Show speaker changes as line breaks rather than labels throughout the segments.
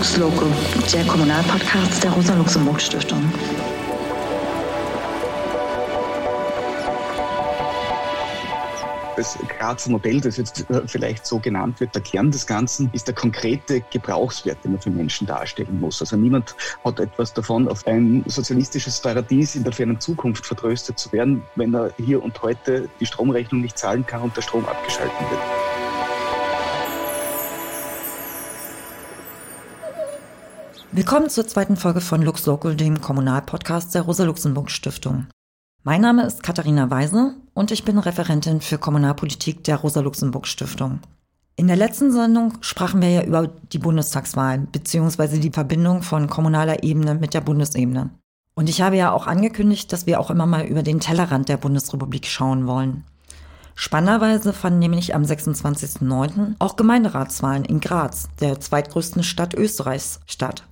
Lux Loco, der Kommunalpodcast der Rosa-Luxemburg-Stiftung.
das Grazer Modell, das jetzt äh, vielleicht so genannt wird, der Kern des Ganzen ist der konkrete Gebrauchswert, den man für Menschen darstellen muss. Also niemand hat etwas davon, auf ein sozialistisches Paradies in der fernen Zukunft vertröstet zu werden, wenn er hier und heute die Stromrechnung nicht zahlen kann und der Strom abgeschaltet wird.
Willkommen zur zweiten Folge von Lux Local, dem Kommunalpodcast der Rosa-Luxemburg-Stiftung. Mein Name ist Katharina Weise und ich bin Referentin für Kommunalpolitik der Rosa-Luxemburg-Stiftung. In der letzten Sendung sprachen wir ja über die Bundestagswahl bzw. die Verbindung von kommunaler Ebene mit der Bundesebene. Und ich habe ja auch angekündigt, dass wir auch immer mal über den Tellerrand der Bundesrepublik schauen wollen. Spannenderweise fanden nämlich am 26.09. auch Gemeinderatswahlen in Graz, der zweitgrößten Stadt Österreichs, statt.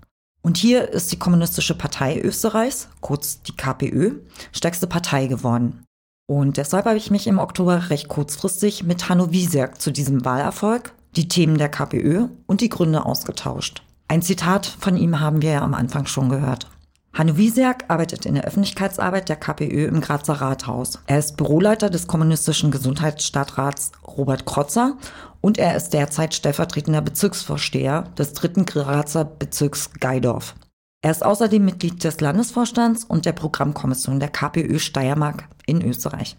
Und hier ist die Kommunistische Partei Österreichs, kurz die KPÖ, stärkste Partei geworden. Und deshalb habe ich mich im Oktober recht kurzfristig mit Hanno Wieserk zu diesem Wahlerfolg, die Themen der KPÖ und die Gründe ausgetauscht. Ein Zitat von ihm haben wir ja am Anfang schon gehört. Hanno Wieserk arbeitet in der Öffentlichkeitsarbeit der KPÖ im Grazer Rathaus. Er ist Büroleiter des kommunistischen Gesundheitsstadtrats Robert Krotzer und er ist derzeit stellvertretender Bezirksvorsteher des dritten Grazer Bezirks Geidorf. Er ist außerdem Mitglied des Landesvorstands und der Programmkommission der KPÖ Steiermark in Österreich.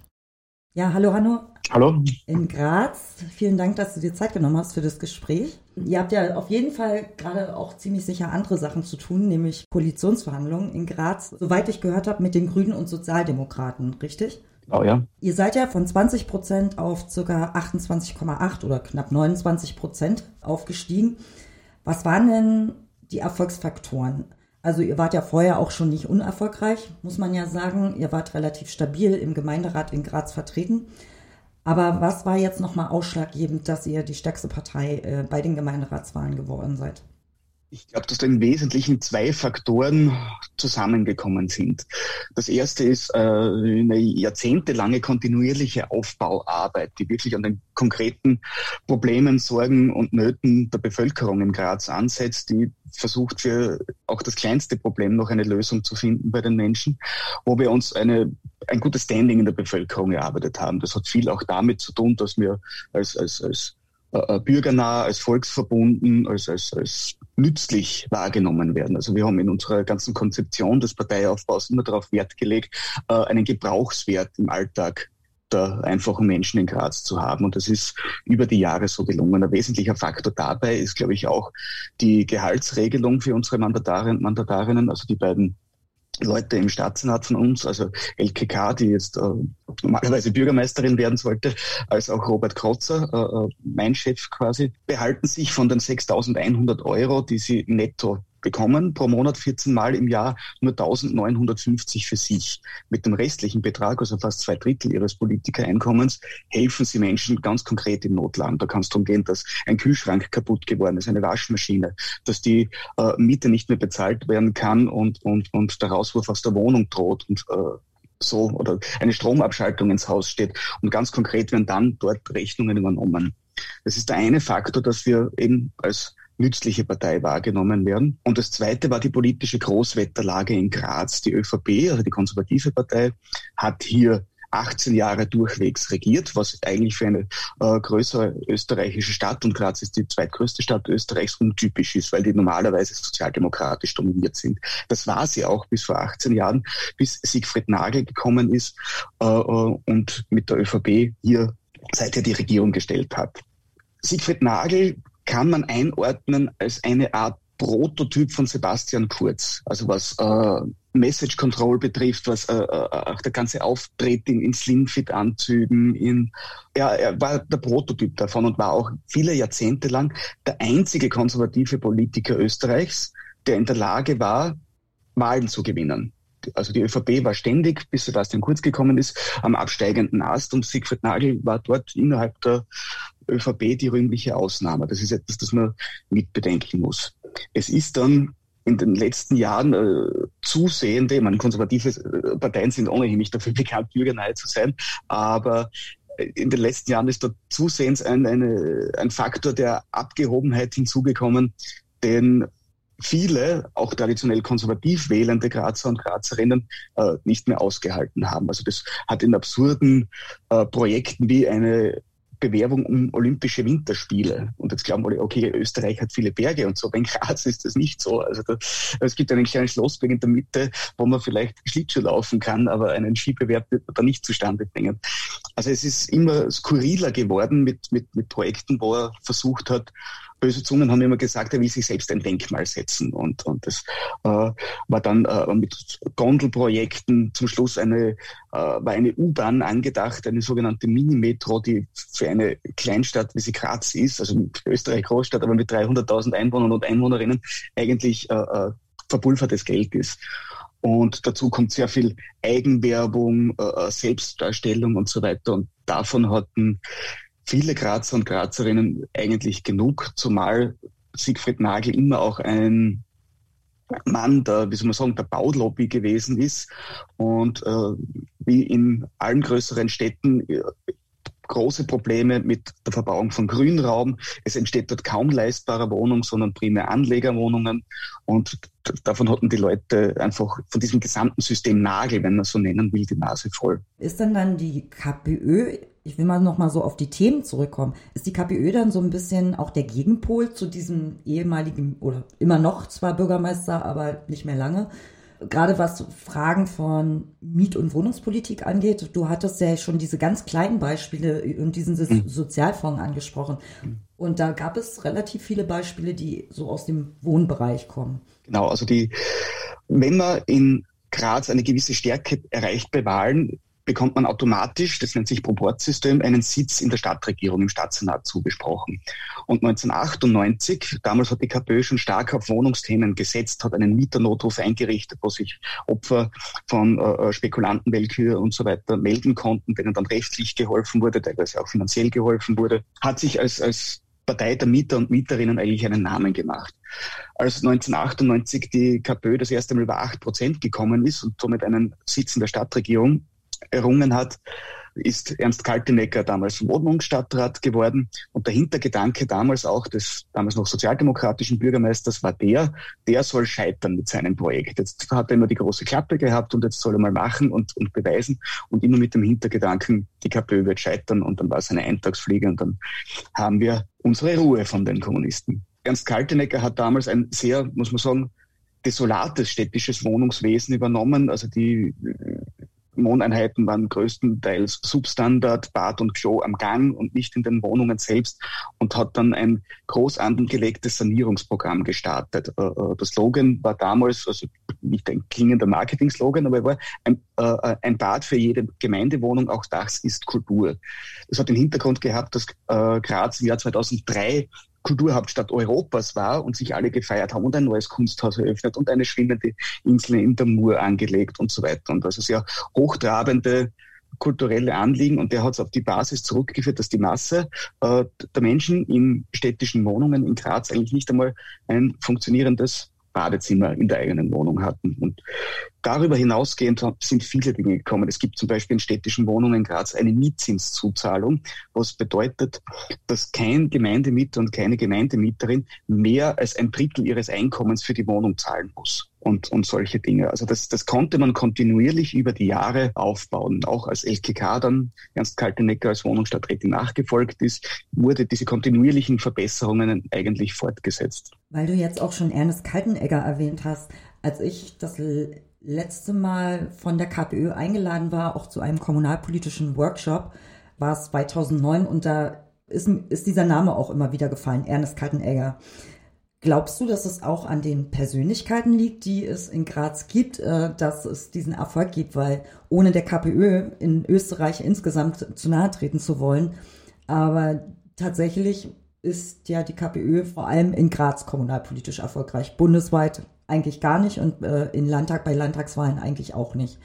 Ja, hallo Hanno.
Hallo.
In Graz. Vielen Dank, dass du dir Zeit genommen hast für das Gespräch. Ihr habt ja auf jeden Fall gerade auch ziemlich sicher andere Sachen zu tun, nämlich Koalitionsverhandlungen in Graz, soweit ich gehört habe, mit den Grünen und Sozialdemokraten, richtig?
Oh ja.
Ihr seid ja von 20 Prozent auf ca. 28,8 oder knapp 29 Prozent aufgestiegen. Was waren denn die Erfolgsfaktoren? Also ihr wart ja vorher auch schon nicht unerfolgreich, muss man ja sagen. Ihr wart relativ stabil im Gemeinderat in Graz vertreten. Aber was war jetzt nochmal ausschlaggebend, dass ihr die stärkste Partei äh, bei den Gemeinderatswahlen geworden seid?
Ich glaube, dass da im Wesentlichen zwei Faktoren zusammengekommen sind. Das erste ist äh, eine jahrzehntelange kontinuierliche Aufbauarbeit, die wirklich an den konkreten Problemen, Sorgen und Nöten der Bevölkerung in Graz ansetzt, die versucht für auch das kleinste Problem noch eine Lösung zu finden bei den Menschen, wo wir uns eine, ein gutes Standing in der Bevölkerung erarbeitet haben. Das hat viel auch damit zu tun, dass wir als, als, als äh, bürgernah, als volksverbunden, als, als, als nützlich wahrgenommen werden. Also wir haben in unserer ganzen Konzeption des Parteiaufbaus immer darauf Wert gelegt, äh, einen Gebrauchswert im Alltag der einfachen Menschen in Graz zu haben. Und das ist über die Jahre so gelungen. Ein wesentlicher Faktor dabei ist, glaube ich, auch die Gehaltsregelung für unsere Mandatarinnen und Mandatarinnen, also die beiden Leute im Staatssenat von uns, also LKK, die jetzt äh, normalerweise Bürgermeisterin werden sollte, als auch Robert Krotzer, äh, äh mein Chef quasi, behalten sich von den 6.100 Euro, die sie netto bekommen pro Monat 14 Mal im Jahr nur 1950 für sich. Mit dem restlichen Betrag, also fast zwei Drittel ihres Politikereinkommens, helfen sie Menschen ganz konkret in Notlagen. Da kann es darum gehen, dass ein Kühlschrank kaputt geworden ist, eine Waschmaschine, dass die äh, Miete nicht mehr bezahlt werden kann und, und, und der Rauswurf aus der Wohnung droht und äh, so oder eine Stromabschaltung ins Haus steht. Und ganz konkret werden dann dort Rechnungen übernommen. Das ist der eine Faktor, dass wir eben als nützliche Partei wahrgenommen werden. Und das Zweite war die politische Großwetterlage in Graz. Die ÖVP, also die konservative Partei, hat hier 18 Jahre durchwegs regiert, was eigentlich für eine äh, größere österreichische Stadt, und Graz ist die zweitgrößte Stadt Österreichs, untypisch ist, weil die normalerweise sozialdemokratisch dominiert sind. Das war sie auch bis vor 18 Jahren, bis Siegfried Nagel gekommen ist äh, äh und mit der ÖVP hier seither die Regierung gestellt hat. Siegfried Nagel kann man einordnen als eine Art Prototyp von Sebastian Kurz. Also was äh, Message Control betrifft, was äh, äh, auch der ganze Auftreten in Slimfit-Anzügen, in ja, er war der Prototyp davon und war auch viele Jahrzehnte lang der einzige konservative Politiker Österreichs, der in der Lage war, Wahlen zu gewinnen. Also die ÖVP war ständig, bis Sebastian Kurz gekommen ist, am absteigenden Ast und Siegfried Nagel war dort innerhalb der ÖVP die rühmliche Ausnahme. Das ist etwas, das man mitbedenken muss. Es ist dann in den letzten Jahren äh, zusehende, ich meine, konservative äh, Parteien sind ohnehin nicht dafür bekannt, bürgernahe zu sein, aber äh, in den letzten Jahren ist da zusehends ein, eine, ein Faktor der Abgehobenheit hinzugekommen, den viele, auch traditionell konservativ wählende Grazer und Grazerinnen, äh, nicht mehr ausgehalten haben. Also das hat in absurden äh, Projekten wie eine Bewerbung um Olympische Winterspiele. Und jetzt glauben alle, okay, Österreich hat viele Berge und so, aber in Graz ist das nicht so. Also da, es gibt einen kleinen Schlossberg in der Mitte, wo man vielleicht Schlittschuh laufen kann, aber einen Skibewerb wird man da nicht zustande bringen. Also es ist immer skurriler geworden mit, mit, mit Projekten, wo er versucht hat, böse Zungen haben immer gesagt, er will sich selbst ein Denkmal setzen. Und, und das äh, war dann äh, mit Gondelprojekten zum Schluss eine, äh, war eine U-Bahn angedacht, eine sogenannte Mini-Metro, die für eine Kleinstadt, wie sie Graz ist, also Österreich Großstadt, aber mit 300.000 Einwohnern und Einwohnerinnen eigentlich äh, äh, verpulvertes Geld ist. Und dazu kommt sehr viel Eigenwerbung, äh, äh Selbstdarstellung und so weiter. Und davon hatten viele Grazer und Grazerinnen eigentlich genug, zumal Siegfried Nagel immer auch ein Mann der, wie soll man sagen, der Baulobby gewesen ist und äh, wie in allen größeren Städten äh, große Probleme mit der Verbauung von Grünraum. Es entsteht dort kaum leistbare Wohnung, sondern primär Anlegerwohnungen. Und davon hatten die Leute einfach von diesem gesamten System Nagel, wenn man so nennen will, die Nase voll.
Ist denn dann die KPÖ, ich will mal noch mal so auf die Themen zurückkommen, ist die KPÖ dann so ein bisschen auch der Gegenpol zu diesem ehemaligen oder immer noch zwar Bürgermeister, aber nicht mehr lange, gerade was Fragen von Miet- und Wohnungspolitik angeht, du hattest ja schon diese ganz kleinen Beispiele und diesen mhm. Sozialfonds angesprochen. Und da gab es relativ viele Beispiele, die so aus dem Wohnbereich kommen.
Genau, also die, wenn man in Graz eine gewisse Stärke erreicht bei Wahlen, bekommt man automatisch, das nennt sich Proportsystem, einen Sitz in der Stadtregierung, im Stadtsenat zugesprochen. Und 1998, damals hat die KPÖ schon stark auf Wohnungsthemen gesetzt, hat einen Mieternotruf eingerichtet, wo sich Opfer von äh, Spekulantenweltkür und so weiter melden konnten, denen dann rechtlich geholfen wurde, teilweise auch finanziell geholfen wurde, hat sich als, als Partei der Mieter und Mieterinnen eigentlich einen Namen gemacht. Als 1998 die KPÖ das erste Mal über acht Prozent gekommen ist und somit einen Sitz in der Stadtregierung errungen hat, ist Ernst Kaltenecker damals Wohnungsstadtrat geworden. Und der Hintergedanke damals auch des damals noch sozialdemokratischen Bürgermeisters war der, der soll scheitern mit seinem Projekt. Jetzt hat er immer die große Klappe gehabt und jetzt soll er mal machen und, und beweisen. Und immer mit dem Hintergedanken, die KPÖ wird scheitern und dann war es eine Eintagsfliege und dann haben wir unsere Ruhe von den Kommunisten. Ernst Kaltenecker hat damals ein sehr, muss man sagen, desolates städtisches Wohnungswesen übernommen. Also die Wohneinheiten waren größtenteils Substandard, Bad und Klo am Gang und nicht in den Wohnungen selbst und hat dann ein groß angelegtes Sanierungsprogramm gestartet. Äh, äh, der Slogan war damals, also nicht ein klingender Marketing-Slogan, aber er war ein, äh, ein Bad für jede Gemeindewohnung, auch das ist Kultur. Das hat den Hintergrund gehabt, dass Graz im Jahr 2003 Kulturhauptstadt Europas war und sich alle gefeiert haben und ein neues Kunsthaus eröffnet und eine schwindende Insel in der Mur angelegt und so weiter. Und also sehr hochtrabende kulturelle Anliegen und der hat es auf die Basis zurückgeführt, dass die Masse äh, der Menschen in städtischen Wohnungen in Graz eigentlich nicht einmal ein funktionierendes Badezimmer in der eigenen Wohnung hatten. Und darüber hinausgehend sind viele Dinge gekommen. Es gibt zum Beispiel in städtischen Wohnungen in Graz eine Mietzinszuzahlung, was bedeutet, dass kein Gemeindemieter und keine Gemeindemieterin mehr als ein Drittel ihres Einkommens für die Wohnung zahlen muss und, und solche Dinge. Also das, das konnte man kontinuierlich über die Jahre aufbauen. Auch als LKK dann Ernst Kaltenecker als Wohnungsstadträtin nachgefolgt ist, wurde diese kontinuierlichen Verbesserungen eigentlich fortgesetzt.
Weil du jetzt auch schon Ernst Kaltenegger erwähnt hast, als ich das letzte Mal von der KPÖ eingeladen war, auch zu einem kommunalpolitischen Workshop, war es 2009 und da ist, ist dieser Name auch immer wieder gefallen, Ernest Kaltenegger. Glaubst du, dass es auch an den Persönlichkeiten liegt, die es in Graz gibt, äh, dass es diesen Erfolg gibt? Weil ohne der KPÖ in Österreich insgesamt zu nahe treten zu wollen, aber tatsächlich ist ja die KPÖ vor allem in Graz kommunalpolitisch erfolgreich. Bundesweit eigentlich gar nicht und äh, in Landtag bei Landtagswahlen eigentlich auch nicht.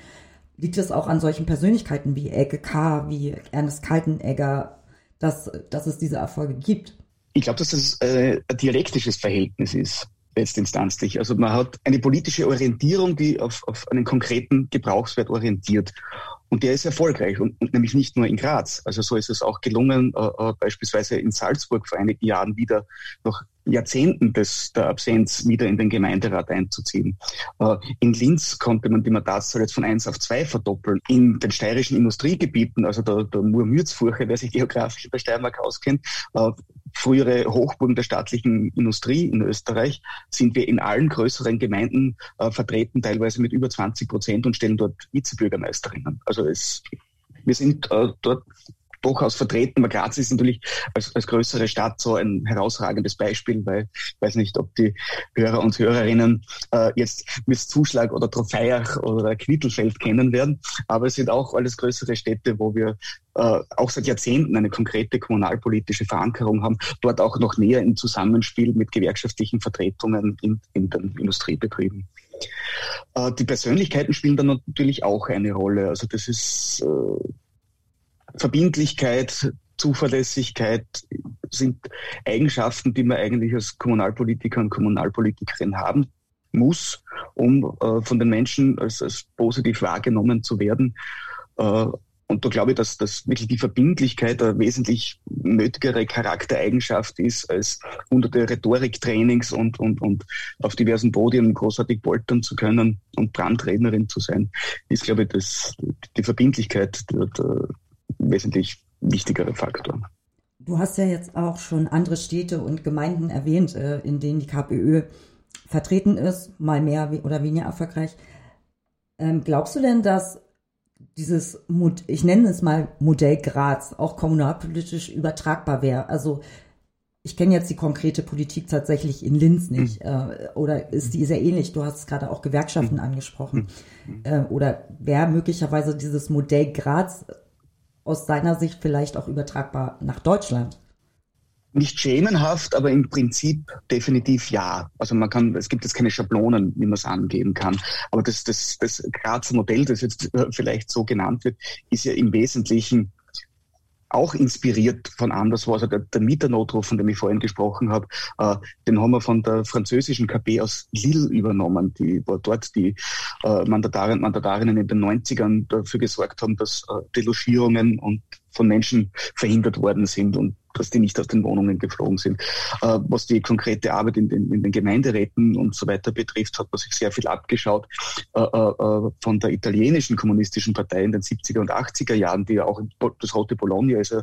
Liegt es auch an solchen Persönlichkeiten wie Elke K., wie Ernest Kaltenegger, dass, dass es diese Erfolge gibt?
Ich glaube, dass das äh, ein dialektisches Verhältnis ist, letztinstanzlich. Also man hat eine politische Orientierung, die auf, auf einen konkreten Gebrauchswert orientiert. Und der ist erfolgreich und, und, nämlich nicht nur in Graz. Also so ist es auch gelungen, äh, äh, beispielsweise in Salzburg vor einigen Jahren wieder nach Jahrzehnten des, der Absenz wieder in den Gemeinderat einzuziehen. Äh, in Linz konnte man die Mandatszahl jetzt von eins auf zwei verdoppeln. In den steirischen Industriegebieten, also der, der Mur-Mürzfurche, wer sich geografisch in der Steiermark auskennt, äh, frühere Hochburgen der staatlichen Industrie in Österreich, sind wir in allen größeren Gemeinden äh, vertreten, teilweise mit über 20 Prozent und stellen dort Vizebürgermeisterinnen. Also es, wir sind dort durchaus vertreten. Aber Graz ist natürlich als, als größere Stadt so ein herausragendes Beispiel, weil ich weiß nicht, ob die Hörer und Hörerinnen äh, jetzt Miss Zuschlag oder Trofeiach oder Knittelfeld kennen werden. Aber es sind auch alles größere Städte, wo wir äh, auch seit Jahrzehnten eine konkrete kommunalpolitische Verankerung haben, dort auch noch näher im Zusammenspiel mit gewerkschaftlichen Vertretungen in, in den Industriebetrieben. Äh, die Persönlichkeiten spielen dann natürlich auch eine Rolle. Also das ist äh, Verbindlichkeit, Zuverlässigkeit sind Eigenschaften, die man eigentlich als Kommunalpolitiker und Kommunalpolitikerin haben muss, um äh, von den Menschen als, als, positiv wahrgenommen zu werden. Äh, und da glaube ich, dass, dass wirklich die Verbindlichkeit eine wesentlich nötigere Charaktereigenschaft ist, als hunderte Rhetoriktrainings und, und, und auf diversen Podien großartig poltern zu können und Brandrednerin zu sein, ist, glaube ich, das, die Verbindlichkeit der, der, wesentlich wichtigere Faktor.
Du hast ja jetzt auch schon andere Städte und Gemeinden erwähnt, äh, in denen die KPÖ vertreten ist, mal mehr oder weniger erfolgreich. Ähm, glaubst du denn, dass dieses, ich nenne es mal Modell Graz, auch kommunalpolitisch übertragbar wäre? Also ich kenne jetzt die konkrete Politik tatsächlich in Linz nicht. Mhm. oder ist die sehr ähnlich? Du hast gerade auch Gewerkschaften mhm. angesprochen. Mhm. oder wäre möglicherweise dieses Modell Graz aus seiner Sicht vielleicht auch übertragbar nach Deutschland?
Nicht schemenhaft, aber im Prinzip definitiv ja. Also man kann, es gibt jetzt keine Schablonen, wie man es angeben kann. Aber das, das, das Grazer Modell, das jetzt vielleicht so genannt wird, ist ja im Wesentlichen auch inspiriert von anderswo. Also der, der Mieternotruf, von dem ich vorhin gesprochen habe, äh, den haben wir von der französischen KP aus Lille übernommen, die wo dort die äh, Mandatarinnen, Mandatarinnen in den 90ern dafür gesorgt haben, dass äh, Delogierungen und von Menschen verhindert worden sind und dass die nicht aus den Wohnungen geflogen sind. Äh, was die konkrete Arbeit in den, in den Gemeinderäten und so weiter betrifft, hat man sich sehr viel abgeschaut äh, äh, von der italienischen kommunistischen Partei in den 70er und 80er Jahren, die ja auch das Rote Bologna ist ja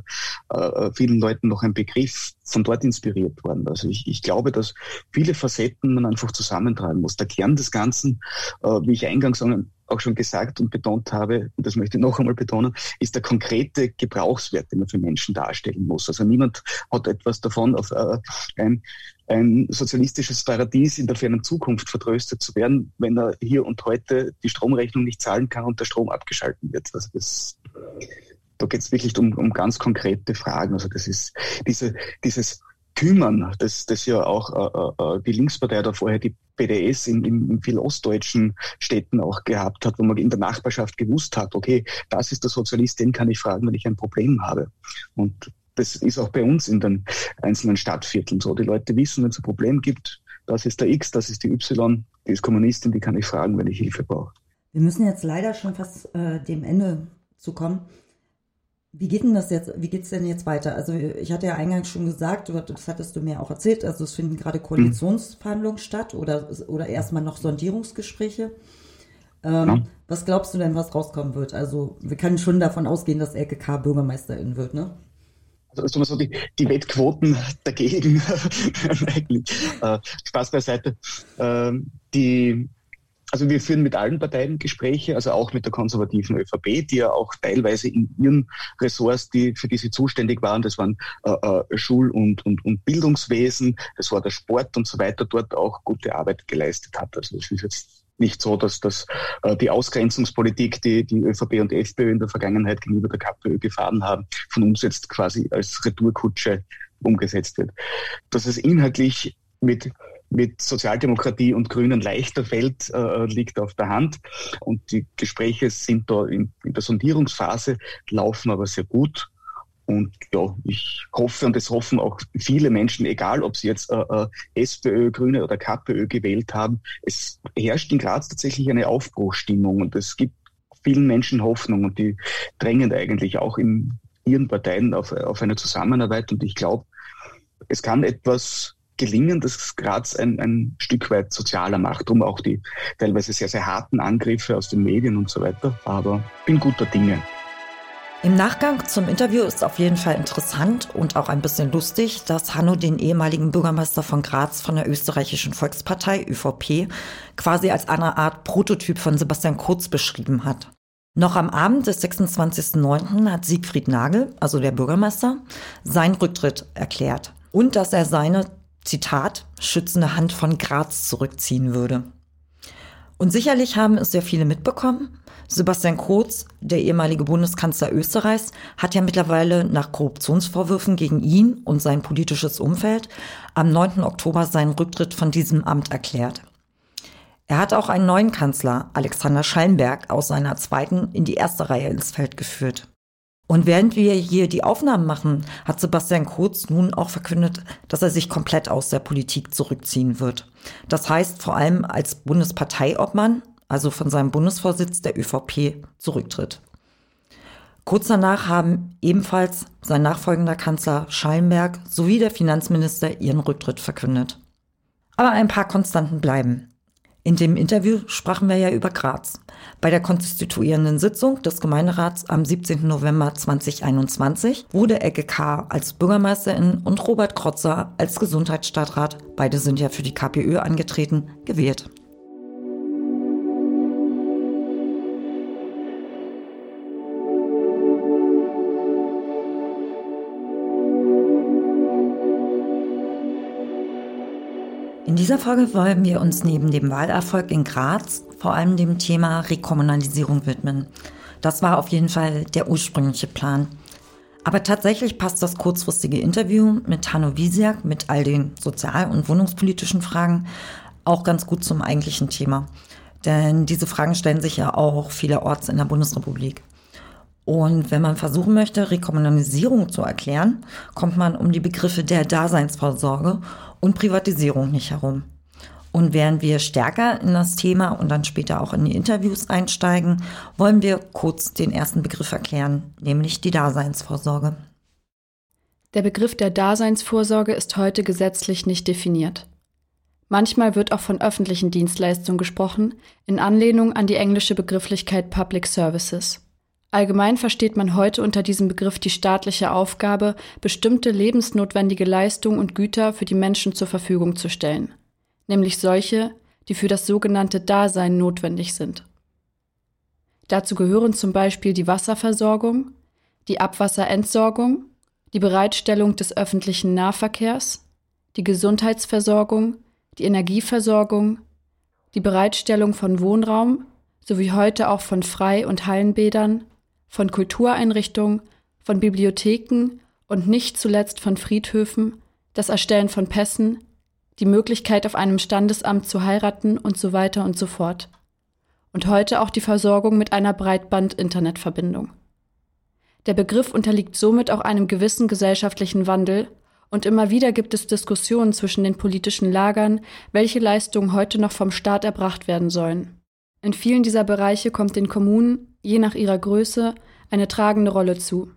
äh, vielen Leuten noch ein Begriff von dort inspiriert worden. Also ich, ich glaube, dass viele Facetten man einfach zusammentragen muss. Der Kern des Ganzen, äh, wie ich eingangs auch schon gesagt und betont habe, und das möchte ich noch einmal betonen, ist der konkrete Gebrauchswert, den man für Menschen darstellen muss. Also niemand hat etwas davon, auf äh, ein, ein sozialistisches Paradies in der fernen Zukunft vertröstet zu werden, wenn er hier und heute die Stromrechnung nicht zahlen kann und der Strom abgeschalten wird. Also das, da geht es wirklich um, um ganz konkrete Fragen. Also das ist diese, dieses kümmern, das, das ja auch äh, äh, die Linkspartei da vorher die PDS in, in, vielen ostdeutschen Städten auch gehabt hat, wo man in der Nachbarschaft gewusst hat, okay, das ist der Sozialist, den kann ich fragen, wenn ich ein Problem habe. Und das ist auch bei uns in den einzelnen Stadtvierteln so. Die Leute wissen, wenn es ein Problem gibt, das ist der X, das ist die Y, die ist Kommunistin, die kann ich fragen, wenn ich Hilfe brauche.
Wir müssen jetzt leider schon fast äh, dem Ende zu kommen. Wie geht denn das jetzt, wie geht's denn jetzt weiter? Also ich hatte ja eingangs schon gesagt, das hattest du mir auch erzählt, also es finden gerade Koalitionsverhandlungen mhm. statt oder, oder erstmal noch Sondierungsgespräche. Ähm, ja. Was glaubst du denn, was rauskommen wird? Also wir können schon davon ausgehen, dass LKK Bürgermeisterin wird, ne?
Also so die, die Wettquoten dagegen, eigentlich, äh, Spaß beiseite. Äh, die also wir führen mit allen Parteien Gespräche, also auch mit der konservativen ÖVP, die ja auch teilweise in ihren Ressorts, die für die sie zuständig waren, das waren äh, äh, Schul- und, und, und Bildungswesen, das war der Sport und so weiter, dort auch gute Arbeit geleistet hat. Also es ist jetzt nicht so, dass das äh, die Ausgrenzungspolitik, die die ÖVP und FPÖ in der Vergangenheit gegenüber der KPÖ gefahren haben, von uns jetzt quasi als Retourkutsche umgesetzt wird. Dass es inhaltlich mit mit Sozialdemokratie und Grünen leichter fällt, äh, liegt auf der Hand. Und die Gespräche sind da in, in, der Sondierungsphase, laufen aber sehr gut. Und ja, ich hoffe, und es hoffen auch viele Menschen, egal ob sie jetzt äh, äh SPÖ, Grüne oder KPÖ gewählt haben, es herrscht in Graz tatsächlich eine Aufbruchstimmung und es gibt vielen Menschen Hoffnung und die drängen eigentlich auch in ihren Parteien auf, auf eine Zusammenarbeit. Und ich glaube, es kann etwas gelingen, dass Graz ein, ein Stück weit sozialer macht, um auch die teilweise sehr, sehr harten Angriffe aus den Medien und so weiter. Aber bin guter Dinge.
Im Nachgang zum Interview ist auf jeden Fall interessant und auch ein bisschen lustig, dass Hanno den ehemaligen Bürgermeister von Graz von der österreichischen Volkspartei ÖVP quasi als eine Art Prototyp von Sebastian Kurz beschrieben hat. Noch am Abend des 26.09. hat Siegfried Nagel, also der Bürgermeister, seinen Rücktritt erklärt und dass er seine, Zitat, schützende Hand von Graz zurückziehen würde. Und sicherlich haben es sehr viele mitbekommen. Sebastian Kurz, der ehemalige Bundeskanzler Österreichs, hat ja mittlerweile nach Korruptionsvorwürfen gegen ihn und sein politisches Umfeld am 9. Oktober seinen Rücktritt von diesem Amt erklärt. Er hat auch einen neuen Kanzler, Alexander Schallenberg, aus seiner zweiten in die erste Reihe ins Feld geführt. Und während wir hier die Aufnahmen machen, hat Sebastian Kurz nun auch verkündet, dass er sich komplett aus der Politik zurückziehen wird. Das heißt vor allem als Bundesparteiobmann also von seinem Bundesvorsitz der ÖVP, zurücktritt. Kurz danach haben ebenfalls sein nachfolgender Kanzler Schallenberg sowie der Finanzminister ihren Rücktritt verkündet. Aber ein paar Konstanten bleiben. In dem Interview sprachen wir ja über Graz. Bei der konstituierenden Sitzung des Gemeinderats am 17. November 2021 wurde Ecke K. als Bürgermeisterin und Robert Krotzer als Gesundheitsstadtrat, beide sind ja für die KPÖ angetreten, gewählt. In dieser Folge wollen wir uns neben dem Wahlerfolg in Graz vor allem dem Thema Rekommunalisierung widmen. Das war auf jeden Fall der ursprüngliche Plan. Aber tatsächlich passt das kurzfristige Interview mit Hanno Wiesiak mit all den sozial- und wohnungspolitischen Fragen auch ganz gut zum eigentlichen Thema. Denn diese Fragen stellen sich ja auch vielerorts in der Bundesrepublik. Und wenn man versuchen möchte, Rekommunalisierung zu erklären, kommt man um die Begriffe der Daseinsvorsorge und Privatisierung nicht herum. Und während wir stärker in das Thema und dann später auch in die Interviews einsteigen, wollen wir kurz den ersten Begriff erklären, nämlich die Daseinsvorsorge.
Der Begriff der Daseinsvorsorge ist heute gesetzlich nicht definiert. Manchmal wird auch von öffentlichen Dienstleistungen gesprochen, in Anlehnung an die englische Begrifflichkeit Public Services. Allgemein versteht man heute unter diesem Begriff die staatliche Aufgabe, bestimmte lebensnotwendige Leistungen und Güter für die Menschen zur Verfügung zu stellen, nämlich solche, die für das sogenannte Dasein notwendig sind. Dazu gehören zum Beispiel die Wasserversorgung, die Abwasserentsorgung, die Bereitstellung des öffentlichen Nahverkehrs, die Gesundheitsversorgung, die Energieversorgung, die Bereitstellung von Wohnraum sowie heute auch von Frei- und Hallenbädern, von Kultureinrichtungen, von Bibliotheken und nicht zuletzt von Friedhöfen, das Erstellen von Pässen, die Möglichkeit auf einem Standesamt zu heiraten und so weiter und so fort. Und heute auch die Versorgung mit einer Breitband-Internetverbindung. Der Begriff unterliegt somit auch einem gewissen gesellschaftlichen Wandel und immer wieder gibt es Diskussionen zwischen den politischen Lagern, welche Leistungen heute noch vom Staat erbracht werden sollen. In vielen dieser Bereiche kommt den Kommunen je nach ihrer Größe, eine tragende Rolle zu.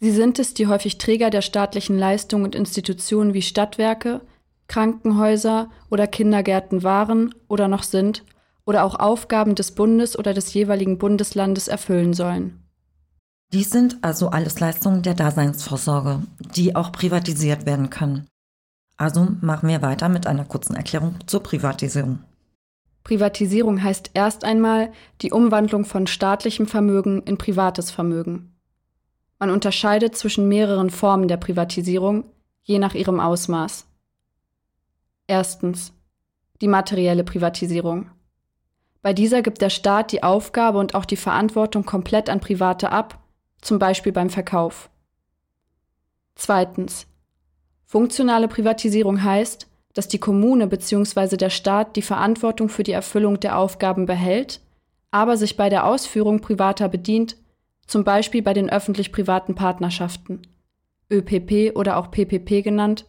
Sie sind es, die häufig Träger der staatlichen Leistungen und Institutionen wie Stadtwerke, Krankenhäuser oder Kindergärten waren oder noch sind oder auch Aufgaben des Bundes oder des jeweiligen Bundeslandes erfüllen sollen.
Dies sind also alles Leistungen der Daseinsvorsorge, die auch privatisiert werden können. Also machen wir weiter mit einer kurzen Erklärung zur Privatisierung.
Privatisierung heißt erst einmal die Umwandlung von staatlichem Vermögen in privates Vermögen. Man unterscheidet zwischen mehreren Formen der Privatisierung, je nach ihrem Ausmaß. Erstens. Die materielle Privatisierung. Bei dieser gibt der Staat die Aufgabe und auch die Verantwortung komplett an Private ab, zum Beispiel beim Verkauf. Zweitens. Funktionale Privatisierung heißt, dass die Kommune bzw. der Staat die Verantwortung für die Erfüllung der Aufgaben behält, aber sich bei der Ausführung privater bedient, zum Beispiel bei den öffentlich-privaten Partnerschaften, ÖPP oder auch PPP genannt,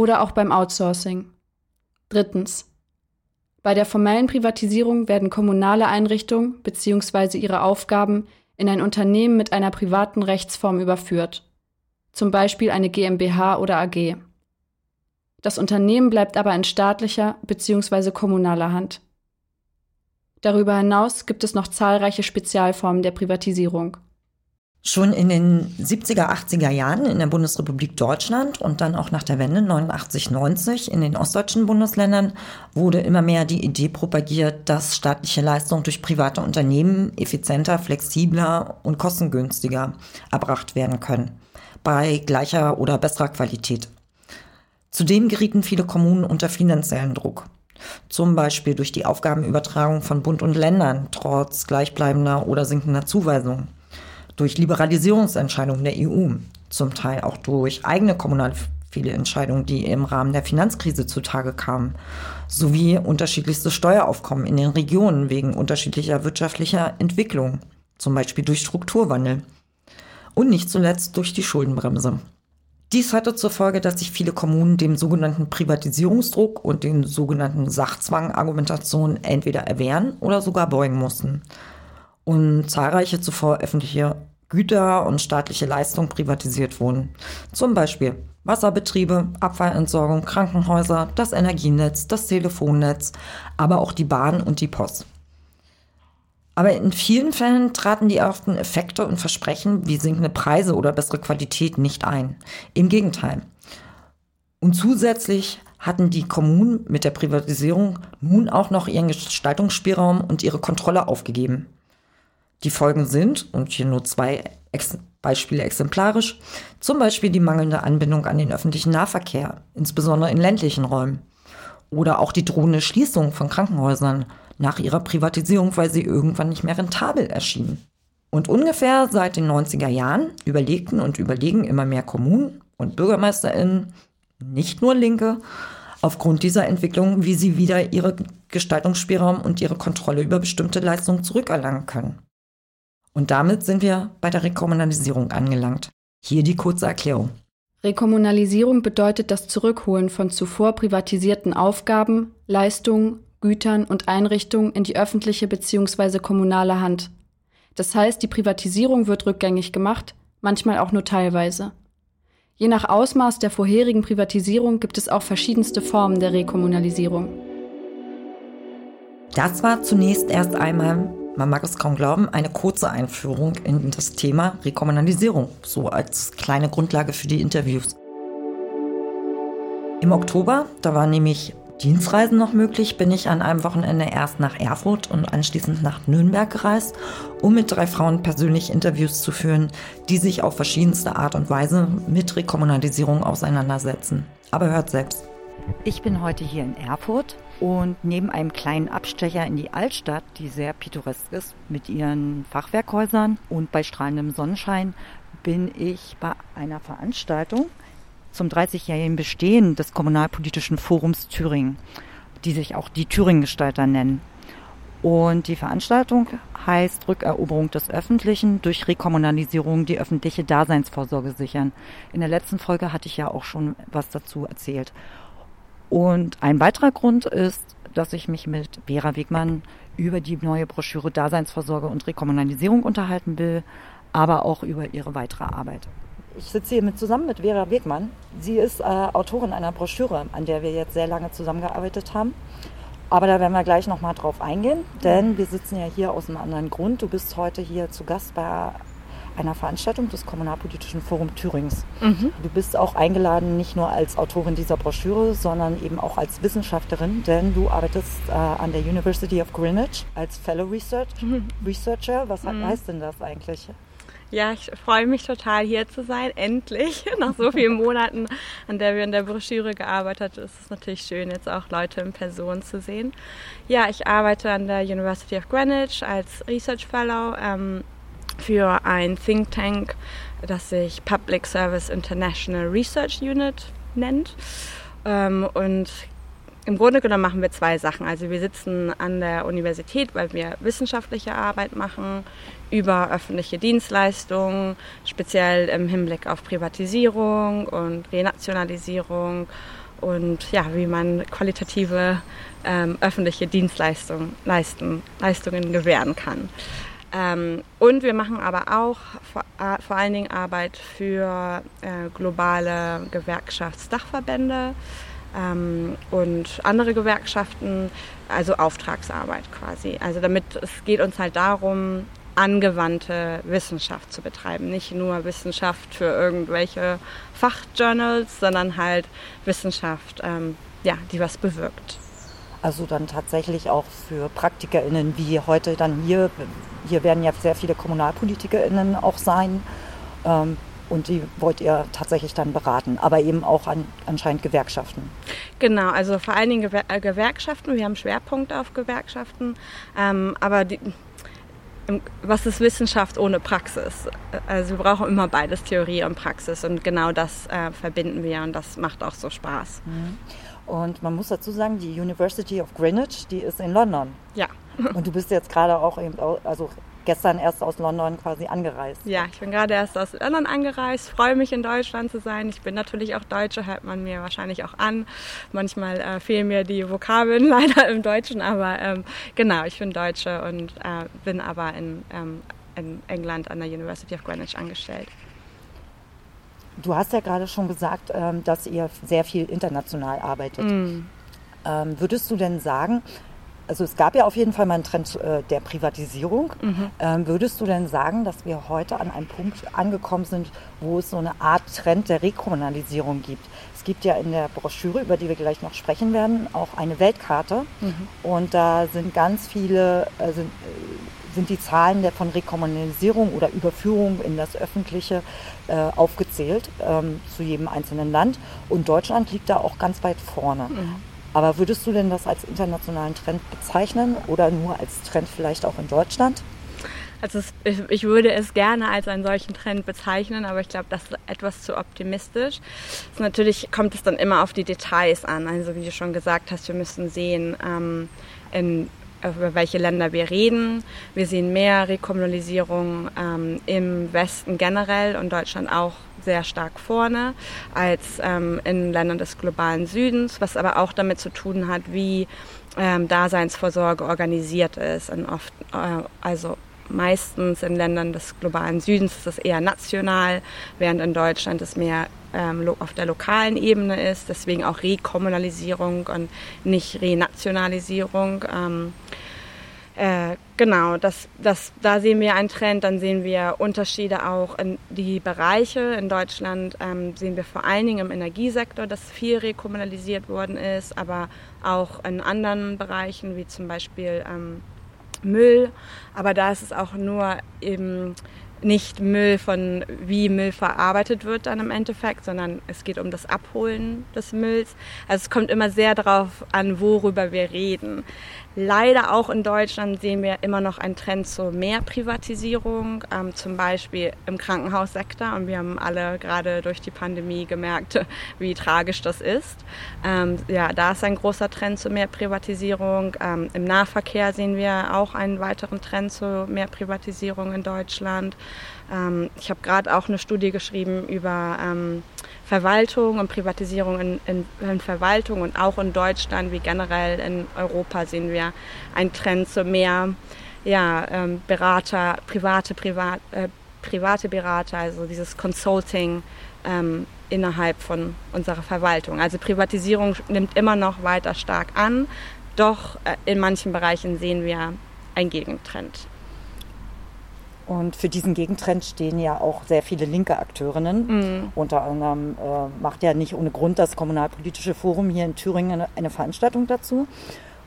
oder auch beim Outsourcing. Drittens. Bei der formellen Privatisierung werden kommunale Einrichtungen bzw. ihre Aufgaben in ein Unternehmen mit einer privaten Rechtsform überführt, zum Beispiel eine GmbH oder AG. Das Unternehmen bleibt aber in staatlicher bzw. kommunaler Hand. Darüber hinaus gibt es noch zahlreiche Spezialformen der Privatisierung.
Schon in den 70er, 80er Jahren in der Bundesrepublik Deutschland und dann auch nach der Wende 89, 90 in den ostdeutschen Bundesländern wurde immer mehr die Idee propagiert, dass staatliche Leistungen durch private Unternehmen effizienter, flexibler und kostengünstiger erbracht werden können. Bei gleicher oder besserer Qualität. Zudem gerieten viele Kommunen unter finanziellen Druck. Zum Beispiel durch die Aufgabenübertragung von Bund und Ländern trotz gleichbleibender oder sinkender Zuweisungen durch Liberalisierungsentscheidungen der EU, zum Teil auch durch eigene kommunale viele Entscheidungen, die im Rahmen der Finanzkrise zutage kamen, sowie unterschiedlichste Steueraufkommen in den Regionen wegen unterschiedlicher wirtschaftlicher Entwicklung, zum Beispiel durch Strukturwandel und nicht zuletzt durch die Schuldenbremse. Dies hatte zur Folge, dass sich viele Kommunen dem sogenannten Privatisierungsdruck und den sogenannten Sachzwang-Argumentationen entweder erwehren oder sogar beugen mussten. Und zahlreiche zuvor öffentliche Güter und staatliche Leistungen privatisiert wurden. Zum Beispiel Wasserbetriebe, Abfallentsorgung, Krankenhäuser, das Energienetz, das Telefonnetz, aber auch die Bahn und die Post. Aber in vielen Fällen traten die ersten Effekte und Versprechen wie sinkende Preise oder bessere Qualität nicht ein. Im Gegenteil. Und zusätzlich hatten die Kommunen mit der Privatisierung nun auch noch ihren Gestaltungsspielraum und ihre Kontrolle aufgegeben. Die Folgen sind, und hier nur zwei Ex Beispiele exemplarisch, zum Beispiel die mangelnde Anbindung an den öffentlichen Nahverkehr, insbesondere in ländlichen Räumen. Oder auch die drohende Schließung von Krankenhäusern nach ihrer Privatisierung, weil sie irgendwann nicht mehr rentabel erschienen. Und ungefähr seit den 90er Jahren überlegten und überlegen immer mehr Kommunen und BürgermeisterInnen, nicht nur Linke, aufgrund dieser Entwicklung, wie sie wieder ihre Gestaltungsspielraum und ihre Kontrolle über bestimmte Leistungen zurückerlangen können. Und damit sind wir bei der Rekommunalisierung angelangt. Hier die kurze Erklärung.
Rekommunalisierung bedeutet das Zurückholen von zuvor privatisierten Aufgaben, Leistungen, Gütern und Einrichtungen in die öffentliche bzw. kommunale Hand. Das heißt, die Privatisierung wird rückgängig gemacht, manchmal auch nur teilweise. Je nach Ausmaß der vorherigen Privatisierung gibt es auch verschiedenste Formen der Rekommunalisierung.
Das war zunächst erst einmal man mag es kaum glauben, eine kurze Einführung in das Thema Rekommunalisierung, so als kleine Grundlage für die Interviews. Im Oktober, da waren nämlich Dienstreisen noch möglich, bin ich an einem Wochenende erst nach Erfurt und anschließend nach Nürnberg gereist, um mit drei Frauen persönlich Interviews zu führen, die sich auf verschiedenste Art und Weise mit Rekommunalisierung auseinandersetzen. Aber hört selbst. Ich bin heute hier in Erfurt und neben einem kleinen Abstecher in die Altstadt, die sehr pittoresk ist, mit ihren Fachwerkhäusern und bei strahlendem Sonnenschein, bin ich bei einer Veranstaltung zum 30-jährigen Bestehen des Kommunalpolitischen Forums Thüringen, die sich auch die Thüringen-Gestalter nennen. Und die Veranstaltung heißt Rückeroberung des Öffentlichen durch Rekommunalisierung die öffentliche Daseinsvorsorge sichern. In der letzten Folge hatte ich ja auch schon was dazu erzählt. Und ein weiterer Grund ist, dass ich mich mit Vera Wegmann über die neue Broschüre Daseinsvorsorge und Rekommunalisierung unterhalten will, aber auch über ihre weitere Arbeit. Ich sitze hier mit, zusammen mit Vera Wegmann. Sie ist äh, Autorin einer Broschüre, an der wir jetzt sehr lange zusammengearbeitet haben. Aber da werden wir gleich nochmal drauf eingehen, denn wir sitzen ja hier aus einem anderen Grund. Du bist heute hier zu Gast bei einer Veranstaltung des Kommunalpolitischen Forums Thürings. Mhm. Du bist auch eingeladen, nicht nur als Autorin dieser Broschüre, sondern eben auch als Wissenschaftlerin, denn du arbeitest äh, an der University of Greenwich als Fellow Research, mhm. Researcher. Was mhm. heißt denn das eigentlich?
Ja, ich freue mich total hier zu sein, endlich. Nach so vielen Monaten, an der wir in der Broschüre gearbeitet haben, ist es natürlich schön, jetzt auch Leute in Person zu sehen. Ja, ich arbeite an der University of Greenwich als Research Fellow. Ähm, für ein Think Tank, das sich Public Service International Research Unit nennt. Ähm, und im Grunde genommen machen wir zwei Sachen. Also wir sitzen an der Universität, weil wir wissenschaftliche Arbeit machen über öffentliche Dienstleistungen, speziell im Hinblick auf Privatisierung und Renationalisierung und ja, wie man qualitative ähm, öffentliche Dienstleistungen leisten, Leistungen gewähren kann. Ähm, und wir machen aber auch vor, vor allen Dingen Arbeit für äh, globale Gewerkschaftsdachverbände ähm, und andere Gewerkschaften, also Auftragsarbeit quasi. Also damit es geht uns halt darum, angewandte Wissenschaft zu betreiben. Nicht nur Wissenschaft für irgendwelche Fachjournals, sondern halt Wissenschaft, ähm, ja, die was bewirkt.
Also dann tatsächlich auch für PraktikerInnen wie heute dann hier. Hier werden ja sehr viele KommunalpolitikerInnen auch sein. Ähm, und die wollt ihr tatsächlich dann beraten, aber eben auch an, anscheinend Gewerkschaften.
Genau, also vor allen Dingen Gewer äh, Gewerkschaften. Wir haben Schwerpunkt auf Gewerkschaften, ähm, aber die, was ist Wissenschaft ohne Praxis? Also wir brauchen immer beides, Theorie und Praxis und genau das äh, verbinden wir und das macht auch so Spaß.
Mhm. Und man muss dazu sagen, die University of Greenwich, die ist in London.
Ja.
Und du bist jetzt gerade auch eben, also gestern erst aus London quasi angereist.
Ja, ich bin gerade erst aus London angereist, freue mich in Deutschland zu sein. Ich bin natürlich auch Deutsche, hört man mir wahrscheinlich auch an. Manchmal äh, fehlen mir die Vokabeln leider im Deutschen, aber ähm, genau, ich bin Deutsche und äh, bin aber in, ähm, in England an der University of Greenwich angestellt.
Du hast ja gerade schon gesagt, ähm, dass ihr sehr viel international arbeitet. Mm. Ähm, würdest du denn sagen, also es gab ja auf jeden Fall mal einen Trend äh, der Privatisierung. Mhm. Ähm, würdest du denn sagen, dass wir heute an einem Punkt angekommen sind, wo es so eine Art Trend der Rekommunalisierung gibt? Es gibt ja in der Broschüre, über die wir gleich noch sprechen werden, auch eine Weltkarte. Mhm. Und da sind ganz viele, äh, sind, äh, sind die Zahlen der, von Rekommunalisierung oder Überführung in das Öffentliche äh, aufgezählt ähm, zu jedem einzelnen Land. Und Deutschland liegt da auch ganz weit vorne. Mhm. Aber würdest du denn das als internationalen Trend bezeichnen oder nur als Trend vielleicht auch in Deutschland?
Also es, ich, würde es gerne als einen solchen Trend bezeichnen, aber ich glaube, das ist etwas zu optimistisch. Also natürlich kommt es dann immer auf die Details an. Also wie du schon gesagt hast, wir müssen sehen, ähm, in über welche Länder wir reden. Wir sehen mehr Rekommunalisierung ähm, im Westen generell und Deutschland auch sehr stark vorne als ähm, in Ländern des globalen Südens, was aber auch damit zu tun hat, wie ähm, Daseinsvorsorge organisiert ist. Und oft, äh, also meistens in Ländern des globalen Südens ist es eher national, während in Deutschland es mehr ähm, auf der lokalen Ebene ist. Deswegen auch Rekommunalisierung und nicht Renationalisierung. Ähm, äh, genau, das, das, da sehen wir einen Trend. Dann sehen wir Unterschiede auch in die Bereiche. In Deutschland ähm, sehen wir vor allen Dingen im Energiesektor, dass viel rekommunalisiert worden ist, aber auch in anderen Bereichen, wie zum Beispiel ähm, Müll. Aber da ist es auch nur eben nicht Müll von wie Müll verarbeitet wird dann im Endeffekt, sondern es geht um das Abholen des Mülls. Also es kommt immer sehr darauf an, worüber wir reden. Leider auch in Deutschland sehen wir immer noch einen Trend zur Mehrprivatisierung, ähm, zum Beispiel im Krankenhaussektor. Und wir haben alle gerade durch die Pandemie gemerkt, wie tragisch das ist. Ähm, ja, da ist ein großer Trend zur Mehrprivatisierung. Ähm, Im Nahverkehr sehen wir auch einen weiteren Trend zur Mehrprivatisierung in Deutschland. Ähm, ich habe gerade auch eine Studie geschrieben über ähm, Verwaltung und Privatisierung in, in, in, Verwaltung und auch in Deutschland wie generell in Europa sehen wir einen Trend zu mehr ja, ähm, Berater, private, privat, äh, private Berater, also dieses Consulting ähm, innerhalb von unserer Verwaltung. Also Privatisierung nimmt immer noch weiter stark an, doch äh, in manchen Bereichen sehen wir einen Gegentrend.
Und für diesen Gegentrend stehen ja auch sehr viele linke Akteurinnen. Mhm. Unter anderem äh, macht ja nicht ohne Grund das Kommunalpolitische Forum hier in Thüringen eine, eine Veranstaltung dazu.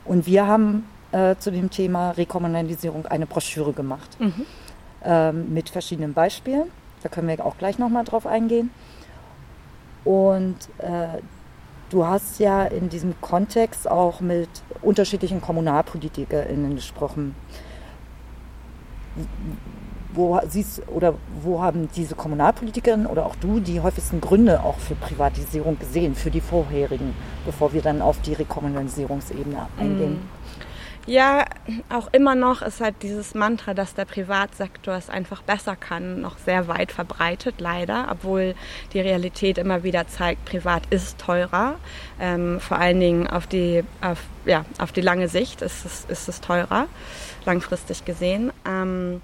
Und wir haben äh, zu dem Thema Rekommunalisierung eine Broschüre gemacht mhm. ähm, mit verschiedenen Beispielen. Da können wir auch gleich nochmal drauf eingehen. Und äh, du hast ja in diesem Kontext auch mit unterschiedlichen KommunalpolitikerInnen gesprochen wo siehst oder wo haben diese Kommunalpolitikerinnen oder auch du die häufigsten Gründe auch für Privatisierung gesehen, für die vorherigen, bevor wir dann auf die Rekommunalisierungsebene eingehen?
Ja, auch immer noch ist halt dieses Mantra, dass der Privatsektor es einfach besser kann, noch sehr weit verbreitet, leider, obwohl die Realität immer wieder zeigt, privat ist teurer. Ähm, vor allen Dingen auf die, auf, ja, auf die lange Sicht ist es, ist es teurer, langfristig gesehen. Ähm,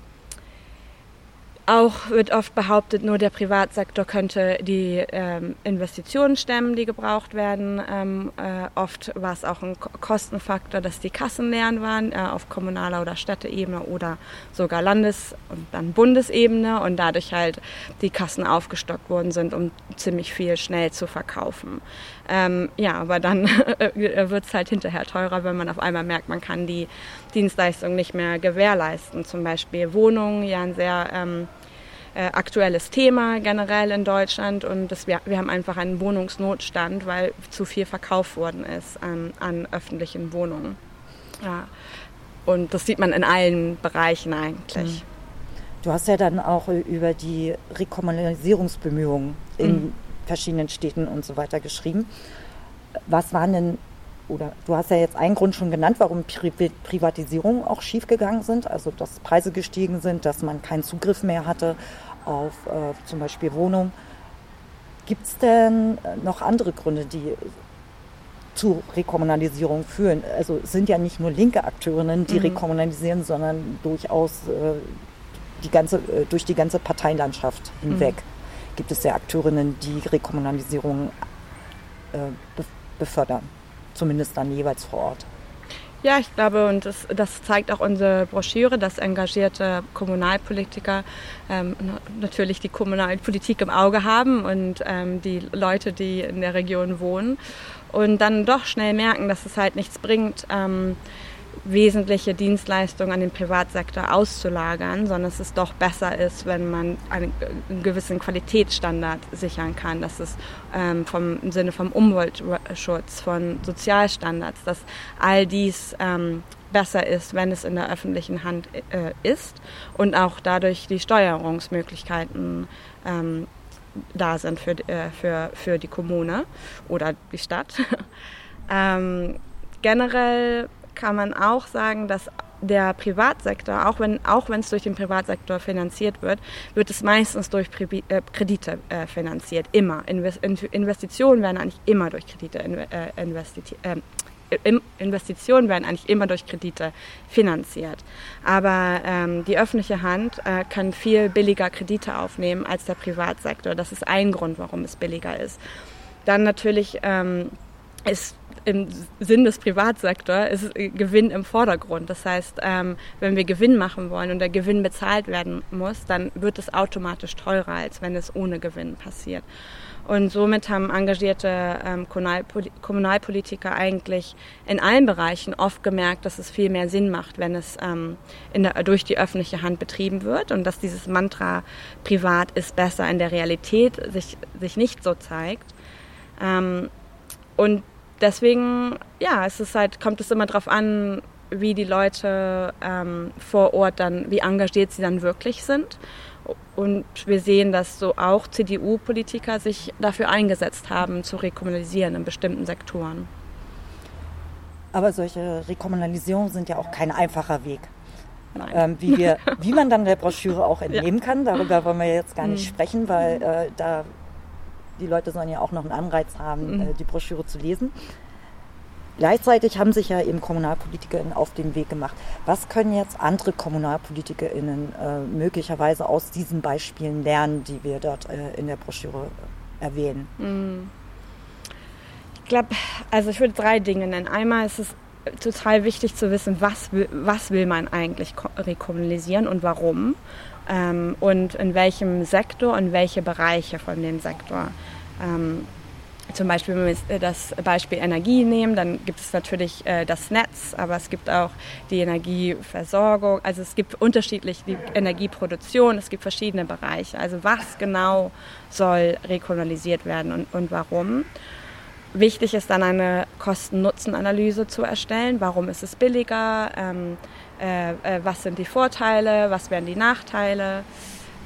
auch wird oft behauptet, nur der Privatsektor könnte die ähm, Investitionen stemmen, die gebraucht werden. Ähm, äh, oft war es auch ein Kostenfaktor, dass die Kassen leer waren äh, auf kommunaler oder Städteebene oder sogar Landes- und dann Bundesebene und dadurch halt die Kassen aufgestockt worden sind, um ziemlich viel schnell zu verkaufen. Ähm, ja, aber dann wird es halt hinterher teurer, wenn man auf einmal merkt, man kann die Dienstleistung nicht mehr gewährleisten. Zum Beispiel Wohnungen, ja ein sehr ähm, äh, aktuelles Thema generell in Deutschland und das, wir, wir haben einfach einen Wohnungsnotstand, weil zu viel verkauft worden ist an, an öffentlichen Wohnungen. Ja. Und das sieht man in allen Bereichen eigentlich.
Mhm. Du hast ja dann auch über die Rekommunalisierungsbemühungen in mhm. verschiedenen Städten und so weiter geschrieben. Was waren denn, oder du hast ja jetzt einen Grund schon genannt, warum Pri Privatisierungen auch schiefgegangen sind, also dass Preise gestiegen sind, dass man keinen Zugriff mehr hatte auf äh, zum Beispiel Wohnungen. Gibt es denn noch andere Gründe, die zu Rekommunalisierung führen? Also es sind ja nicht nur linke Akteurinnen, die mhm. rekommunalisieren, sondern durchaus äh, die ganze, äh, durch die ganze Parteilandschaft hinweg mhm. gibt es ja Akteurinnen, die Rekommunalisierung äh, befördern, zumindest dann jeweils vor Ort.
Ja, ich glaube, und das, das, zeigt auch unsere Broschüre, dass engagierte Kommunalpolitiker ähm, natürlich die Kommunalpolitik im Auge haben und ähm, die Leute, die in der Region wohnen und dann doch schnell merken, dass es halt nichts bringt, ähm, wesentliche Dienstleistungen an den Privatsektor auszulagern, sondern dass es doch besser ist, wenn man einen, einen gewissen Qualitätsstandard sichern kann, dass es ähm, vom, im Sinne vom Umweltschutz, von Sozialstandards, dass all dies ähm, besser ist, wenn es in der öffentlichen Hand äh, ist und auch dadurch die Steuerungsmöglichkeiten ähm, da sind für, äh, für, für die Kommune oder die Stadt. ähm, generell kann man auch sagen, dass der Privatsektor, auch wenn auch es durch den Privatsektor finanziert wird, wird es meistens durch Pri äh, Kredite äh, finanziert. Immer. Invest Investitionen werden eigentlich immer durch Kredite äh, investiert. Ähm, Investitionen werden eigentlich immer durch Kredite finanziert. Aber ähm, die öffentliche Hand äh, kann viel billiger Kredite aufnehmen als der Privatsektor. Das ist ein Grund, warum es billiger ist. Dann natürlich ähm, ist im Sinn des Privatsektors ist Gewinn im Vordergrund. Das heißt, ähm, wenn wir Gewinn machen wollen und der Gewinn bezahlt werden muss, dann wird es automatisch teurer, als wenn es ohne Gewinn passiert. Und somit haben engagierte ähm, Kommunalpolitiker eigentlich in allen Bereichen oft gemerkt, dass es viel mehr Sinn macht, wenn es ähm, der, durch die öffentliche Hand betrieben wird und dass dieses Mantra privat ist besser in der Realität sich, sich nicht so zeigt. Ähm, und deswegen, ja, es ist halt, kommt es immer darauf an, wie die Leute ähm, vor Ort dann, wie engagiert sie dann wirklich sind. Und wir sehen, dass so auch CDU-Politiker sich dafür eingesetzt haben, zu rekommunalisieren in bestimmten Sektoren.
Aber solche Rekommunalisierungen sind ja auch kein einfacher Weg. Ähm, wie, wir, wie man dann der Broschüre auch entnehmen ja. kann, darüber wollen wir jetzt gar nicht mhm. sprechen, weil äh, da die Leute sollen ja auch noch einen Anreiz haben, mhm. äh, die Broschüre zu lesen. Gleichzeitig haben sich ja eben KommunalpolitikerInnen auf den Weg gemacht. Was können jetzt andere KommunalpolitikerInnen äh, möglicherweise aus diesen Beispielen lernen, die wir dort äh, in der Broschüre erwähnen? Mhm.
Ich glaube, also ich würde drei Dinge nennen. Einmal ist es total wichtig zu wissen, was will, was will man eigentlich rekommunalisieren und warum ähm, und in welchem Sektor und welche Bereiche von dem Sektor. Ähm, zum Beispiel, wenn wir das Beispiel Energie nehmen, dann gibt es natürlich äh, das Netz, aber es gibt auch die Energieversorgung. Also es gibt unterschiedlich die Energieproduktion, es gibt verschiedene Bereiche. Also was genau soll rekolonialisiert werden und, und warum? Wichtig ist dann eine Kosten-Nutzen-Analyse zu erstellen. Warum ist es billiger? Ähm, äh, äh, was sind die Vorteile, was wären die Nachteile.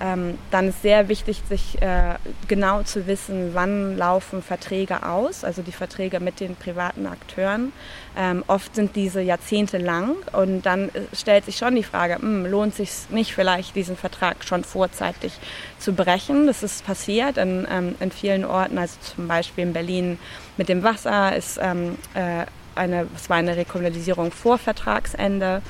Ähm, dann ist sehr wichtig, sich äh, genau zu wissen, wann laufen Verträge aus, also die Verträge mit den privaten Akteuren. Ähm, oft sind diese Jahrzehnte lang und dann äh, stellt sich schon die Frage, mh, hm, lohnt sich nicht vielleicht diesen Vertrag schon vorzeitig zu brechen? Das ist passiert in, ähm, in vielen Orten, also zum Beispiel in Berlin mit dem Wasser ist ähm, äh, eine, es war eine Rekommunalisierung vor Vertragsende.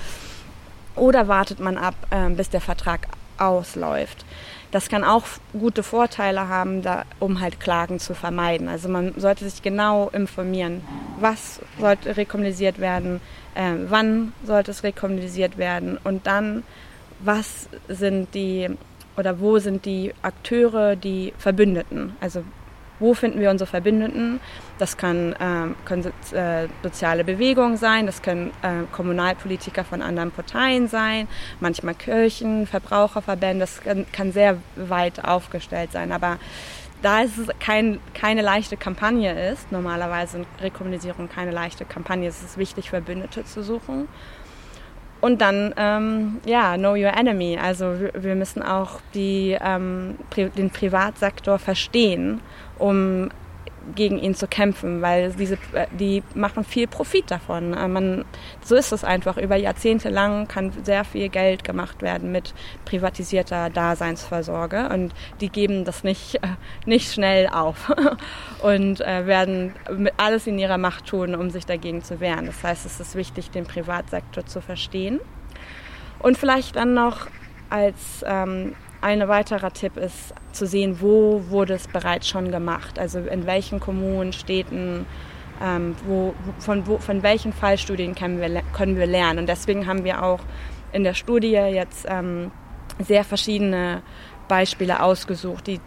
Oder wartet man ab, äh, bis der Vertrag ausläuft. Das kann auch gute Vorteile haben, da, um halt Klagen zu vermeiden. Also man sollte sich genau informieren, was sollte rekommunalisiert werden, äh, wann sollte es rekommunalisiert werden und dann, was sind die oder wo sind die Akteure, die Verbündeten. Also wo finden wir unsere Verbündeten? Das kann, ähm, können äh, soziale Bewegungen sein, das können äh, Kommunalpolitiker von anderen Parteien sein, manchmal Kirchen, Verbraucherverbände, das kann, kann sehr weit aufgestellt sein. Aber da es kein, keine leichte Kampagne ist, normalerweise Rekommunisierung keine leichte Kampagne, ist es wichtig, Verbündete zu suchen. Und dann, ähm, ja, know your enemy. Also wir müssen auch die, ähm, den Privatsektor verstehen, um gegen ihn zu kämpfen, weil diese, die machen viel Profit davon. Äh, man, so ist es einfach. Über Jahrzehnte lang kann sehr viel Geld gemacht werden mit privatisierter Daseinsvorsorge und die geben das nicht, äh, nicht schnell auf und äh, werden alles in ihrer Macht tun, um sich dagegen zu wehren. Das heißt, es ist wichtig, den Privatsektor zu verstehen. Und vielleicht dann noch als ähm, ein weiterer Tipp ist zu sehen, wo wurde es bereits schon gemacht. Also in welchen Kommunen, Städten, ähm, wo, von, wo, von welchen Fallstudien können wir, können wir lernen. Und deswegen haben wir auch in der Studie jetzt ähm, sehr verschiedene Beispiele ausgesucht, die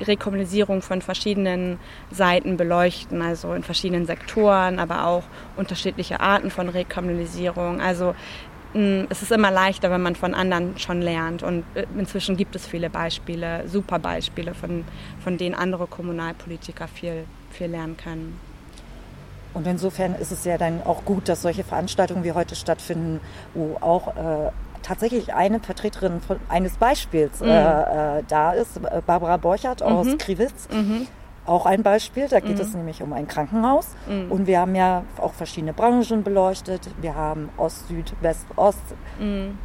Rekommunalisierung von verschiedenen Seiten beleuchten, also in verschiedenen Sektoren, aber auch unterschiedliche Arten von Rekommunalisierung. Also es ist immer leichter, wenn man von anderen schon lernt. Und äh, inzwischen gibt es viele Beispiele, super Beispiele, von, von denen andere Kommunalpolitiker viel, viel lernen können.
Und insofern ist es ja dann auch gut, dass solche Veranstaltungen wie heute stattfinden, wo auch äh, tatsächlich eine Vertreterin von, eines Beispiels mhm. äh, äh, da ist, äh, Barbara Borchert aus mhm. Kriwitz. Mhm auch ein Beispiel. Da geht mhm. es nämlich um ein Krankenhaus. Mhm. Und wir haben ja auch verschiedene Branchen beleuchtet. Wir haben Ost, Süd, West, Ost mhm.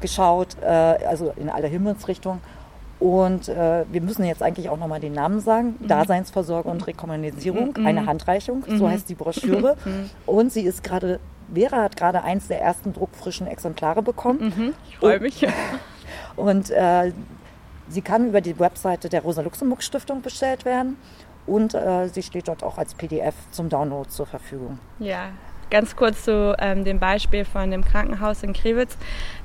geschaut, äh, also in alle Himmelsrichtungen. Und äh, wir müssen jetzt eigentlich auch nochmal den Namen sagen. Mhm. Daseinsvorsorge und Rekommunalisierung, mhm. eine Handreichung, so mhm. heißt die Broschüre. Und sie ist gerade, Vera hat gerade eins der ersten druckfrischen Exemplare bekommen.
Ich freue mich.
Und äh, Sie kann über die Webseite der Rosa-Luxemburg-Stiftung bestellt werden und äh, sie steht dort auch als PDF zum Download zur Verfügung.
Ja, ganz kurz zu ähm, dem Beispiel von dem Krankenhaus in Kriwitz.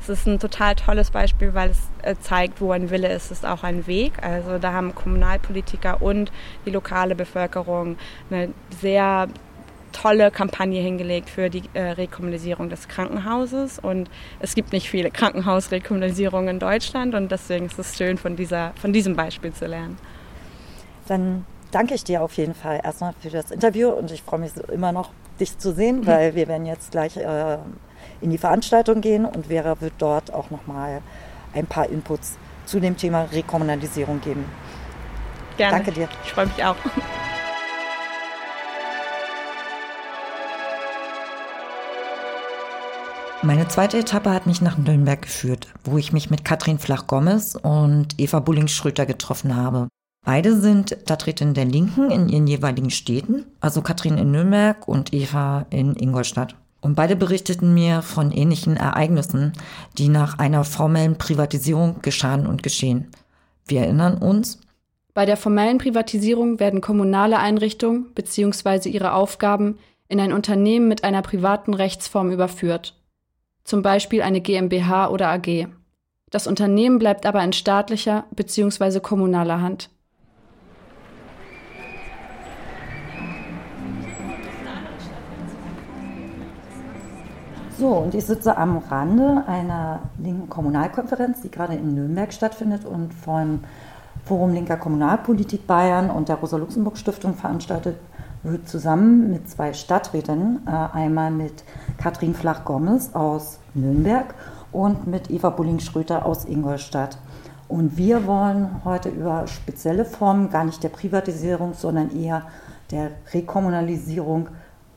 Es ist ein total tolles Beispiel, weil es äh, zeigt, wo ein Wille ist, ist auch ein Weg. Also da haben Kommunalpolitiker und die lokale Bevölkerung eine sehr tolle Kampagne hingelegt für die äh, Rekommunalisierung des Krankenhauses. Und es gibt nicht viele Krankenhausrekommunalisierungen in Deutschland und deswegen ist es schön, von, dieser, von diesem Beispiel zu lernen.
Dann danke ich dir auf jeden Fall erstmal für das Interview und ich freue mich immer noch, dich zu sehen, weil wir werden jetzt gleich äh, in die Veranstaltung gehen und Vera wird dort auch nochmal ein paar Inputs zu dem Thema Rekommunalisierung geben.
Gerne.
Danke dir.
Ich freue mich auch.
Meine zweite Etappe hat mich nach Nürnberg geführt, wo ich mich mit Katrin Flach-Gomez und Eva Bulling-Schröter getroffen habe. Beide sind Vertreterinnen der Linken in ihren jeweiligen Städten, also Katrin in Nürnberg und Eva in Ingolstadt. Und beide berichteten mir von ähnlichen Ereignissen, die nach einer formellen Privatisierung geschahen und geschehen. Wir erinnern uns.
Bei der formellen Privatisierung werden kommunale Einrichtungen bzw. ihre Aufgaben in ein Unternehmen mit einer privaten Rechtsform überführt zum Beispiel eine GmbH oder AG. Das Unternehmen bleibt aber in staatlicher bzw. kommunaler Hand.
So, und ich sitze am Rande einer linken Kommunalkonferenz, die gerade in Nürnberg stattfindet und vom Forum Linker Kommunalpolitik Bayern und der Rosa-Luxemburg-Stiftung veranstaltet wird, zusammen mit zwei Stadträten, äh, einmal mit Katrin Flach-Gomez aus Nürnberg und mit Eva Bulling-Schröter aus Ingolstadt. Und wir wollen heute über spezielle Formen, gar nicht der Privatisierung, sondern eher der Rekommunalisierung,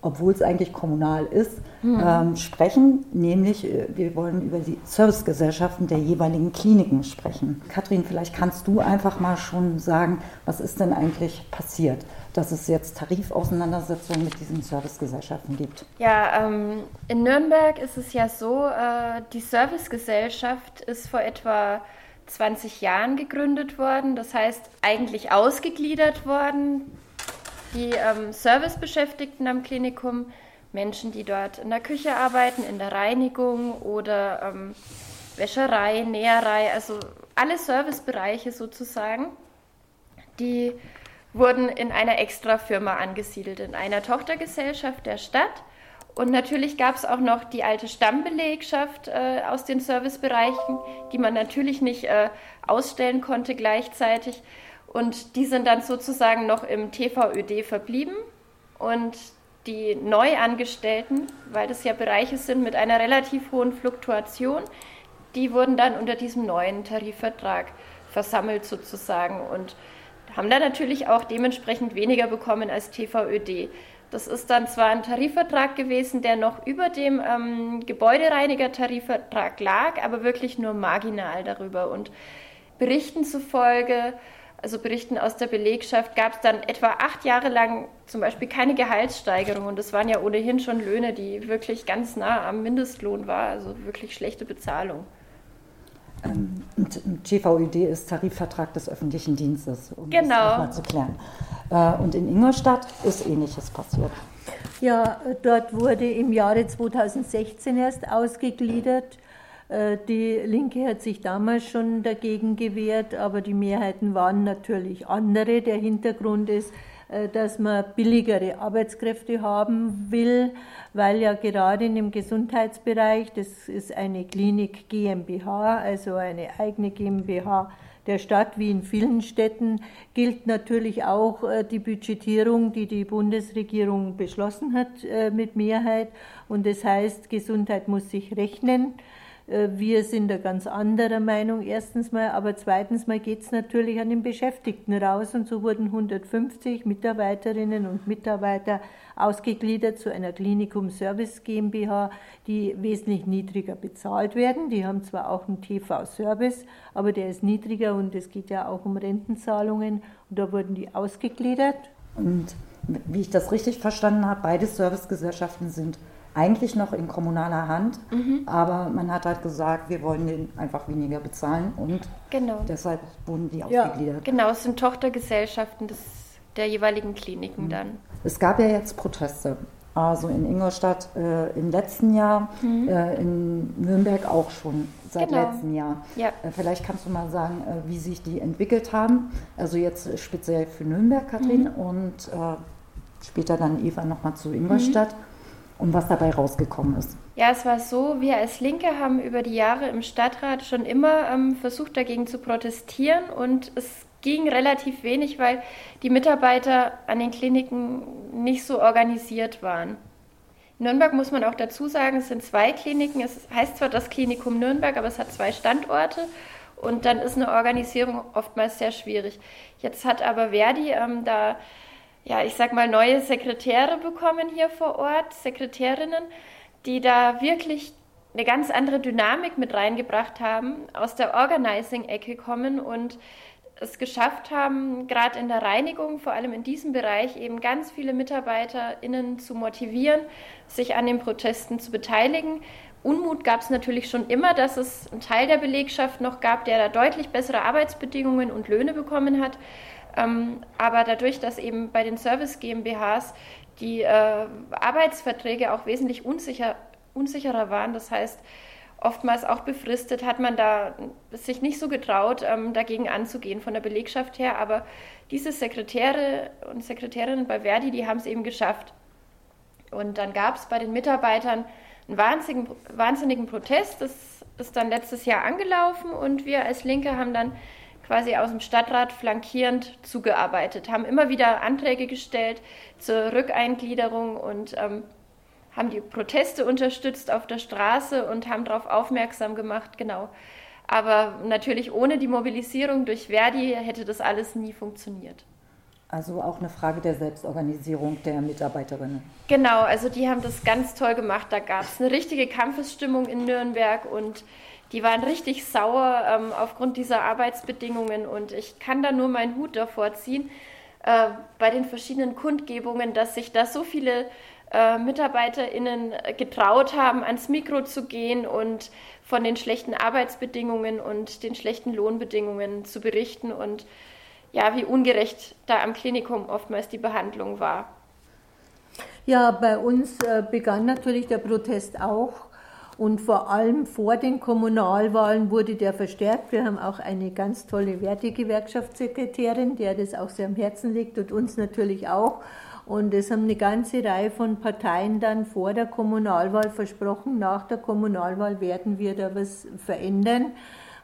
obwohl es eigentlich kommunal ist, mhm. ähm, sprechen. Nämlich, äh, wir wollen über die Servicegesellschaften der jeweiligen Kliniken sprechen. Kathrin, vielleicht kannst du einfach mal schon sagen, was ist denn eigentlich passiert? Dass es jetzt Tarifauseinandersetzungen mit diesen Servicegesellschaften gibt.
Ja, ähm, in Nürnberg ist es ja so, äh, die Servicegesellschaft ist vor etwa 20 Jahren gegründet worden, das heißt eigentlich ausgegliedert worden. Die ähm, Servicebeschäftigten am Klinikum, Menschen, die dort in der Küche arbeiten, in der Reinigung oder ähm, Wäscherei, Näherei, also alle Servicebereiche sozusagen, die wurden in einer Extrafirma angesiedelt, in einer Tochtergesellschaft der Stadt. Und natürlich gab es auch noch die alte Stammbelegschaft äh, aus den Servicebereichen, die man natürlich nicht äh, ausstellen konnte gleichzeitig. Und die sind dann sozusagen noch im TVÖD verblieben. Und die Neuangestellten, weil das ja Bereiche sind mit einer relativ hohen Fluktuation, die wurden dann unter diesem neuen Tarifvertrag versammelt sozusagen. Und haben dann natürlich auch dementsprechend weniger bekommen als TVÖD. Das ist dann zwar ein Tarifvertrag gewesen, der noch über dem ähm, Gebäudereiniger-Tarifvertrag lag, aber wirklich nur marginal darüber. Und Berichten zufolge, also Berichten aus der Belegschaft, gab es dann etwa acht Jahre lang zum Beispiel keine Gehaltssteigerung. Und das waren ja ohnehin schon Löhne, die wirklich ganz nah am Mindestlohn waren, also wirklich schlechte Bezahlung.
Ähm, GVÜD ist Tarifvertrag des öffentlichen Dienstes, um
genau. das
nochmal zu klären. Äh, und in Ingolstadt ist Ähnliches passiert.
Ja, dort wurde im Jahre 2016 erst ausgegliedert. Äh, die Linke hat sich damals schon dagegen gewehrt, aber die Mehrheiten waren natürlich andere. Der Hintergrund ist, dass man billigere Arbeitskräfte haben will, weil ja gerade in dem Gesundheitsbereich, das ist eine Klinik GmbH, also eine eigene GmbH der Stadt, wie in vielen Städten, gilt natürlich auch äh, die Budgetierung, die die Bundesregierung beschlossen hat äh, mit Mehrheit. Und das heißt, Gesundheit muss sich rechnen. Äh, wir sind da ganz anderer Meinung, erstens mal, aber zweitens mal geht es natürlich an den Beschäftigten raus und so wurden 150 Mitarbeiterinnen und Mitarbeiter ausgegliedert zu einer Klinikum Service GmbH, die wesentlich niedriger bezahlt werden. Die haben zwar auch einen TV-Service, aber der ist niedriger und es geht ja auch um Rentenzahlungen und da wurden die ausgegliedert.
Und wie ich das richtig verstanden habe, beide Servicegesellschaften sind eigentlich noch in kommunaler Hand, mhm. aber man hat halt gesagt, wir wollen den einfach weniger bezahlen und genau. deshalb wurden die ja. ausgegliedert.
Genau, es sind Tochtergesellschaften des, der jeweiligen Kliniken mhm. dann.
Es gab ja jetzt Proteste. Also in Ingolstadt äh, im letzten Jahr, mhm. äh, in Nürnberg auch schon seit genau. letztem Jahr. Ja. Äh, vielleicht kannst du mal sagen, äh, wie sich die entwickelt haben. Also jetzt speziell für Nürnberg, Kathrin, mhm. und äh, später dann Eva nochmal zu Ingolstadt. Mhm und was dabei rausgekommen ist.
Ja, es war so, wir als Linke haben über die Jahre im Stadtrat schon immer ähm, versucht, dagegen zu protestieren und es ging relativ wenig, weil die Mitarbeiter an den Kliniken nicht so organisiert waren. In Nürnberg muss man auch dazu sagen, es sind zwei Kliniken. Es heißt zwar das Klinikum Nürnberg, aber es hat zwei Standorte und dann ist eine Organisierung oftmals sehr schwierig. Jetzt hat aber Verdi ähm, da ja, ich sag mal, neue Sekretäre bekommen hier vor Ort, Sekretärinnen, die da wirklich eine ganz andere Dynamik mit reingebracht haben, aus der Organizing-Ecke kommen und es geschafft haben, gerade in der Reinigung, vor allem in diesem Bereich, eben ganz viele MitarbeiterInnen zu motivieren, sich an den Protesten zu beteiligen. Unmut gab es natürlich schon immer, dass es einen Teil der Belegschaft noch gab, der da deutlich bessere Arbeitsbedingungen und Löhne bekommen hat. Ähm, aber dadurch, dass eben bei den Service GmbHs die äh, Arbeitsverträge auch wesentlich unsicher, unsicherer waren, das heißt oftmals auch befristet, hat man da sich nicht so getraut, ähm, dagegen anzugehen von der Belegschaft her. Aber diese Sekretäre und Sekretärinnen bei Verdi, die haben es eben geschafft. Und dann gab es bei den Mitarbeitern einen wahnsinnigen, wahnsinnigen Protest. Das ist dann letztes Jahr angelaufen und wir als Linke haben dann quasi aus dem Stadtrat flankierend zugearbeitet, haben immer wieder Anträge gestellt zur Rückeingliederung und ähm, haben die Proteste unterstützt auf der Straße und haben darauf aufmerksam gemacht, genau. Aber natürlich ohne die Mobilisierung durch Verdi hätte das alles nie funktioniert.
Also auch eine Frage der Selbstorganisierung der Mitarbeiterinnen.
Genau, also die haben das ganz toll gemacht. Da gab es eine richtige Kampfesstimmung in Nürnberg und die waren richtig sauer ähm, aufgrund dieser Arbeitsbedingungen. Und ich kann da nur meinen Hut davor ziehen, äh, bei den verschiedenen Kundgebungen, dass sich da so viele äh, MitarbeiterInnen getraut haben, ans Mikro zu gehen und von den schlechten Arbeitsbedingungen und den schlechten Lohnbedingungen zu berichten und ja, wie ungerecht da am Klinikum oftmals die Behandlung war.
Ja, bei uns äh, begann natürlich der Protest auch. Und vor allem vor den Kommunalwahlen wurde der verstärkt. Wir haben auch eine ganz tolle Wertegewerkschaftssekretärin, der das auch sehr am Herzen liegt und uns natürlich auch. Und es haben eine ganze Reihe von Parteien dann vor der Kommunalwahl versprochen, nach der Kommunalwahl werden wir da was verändern.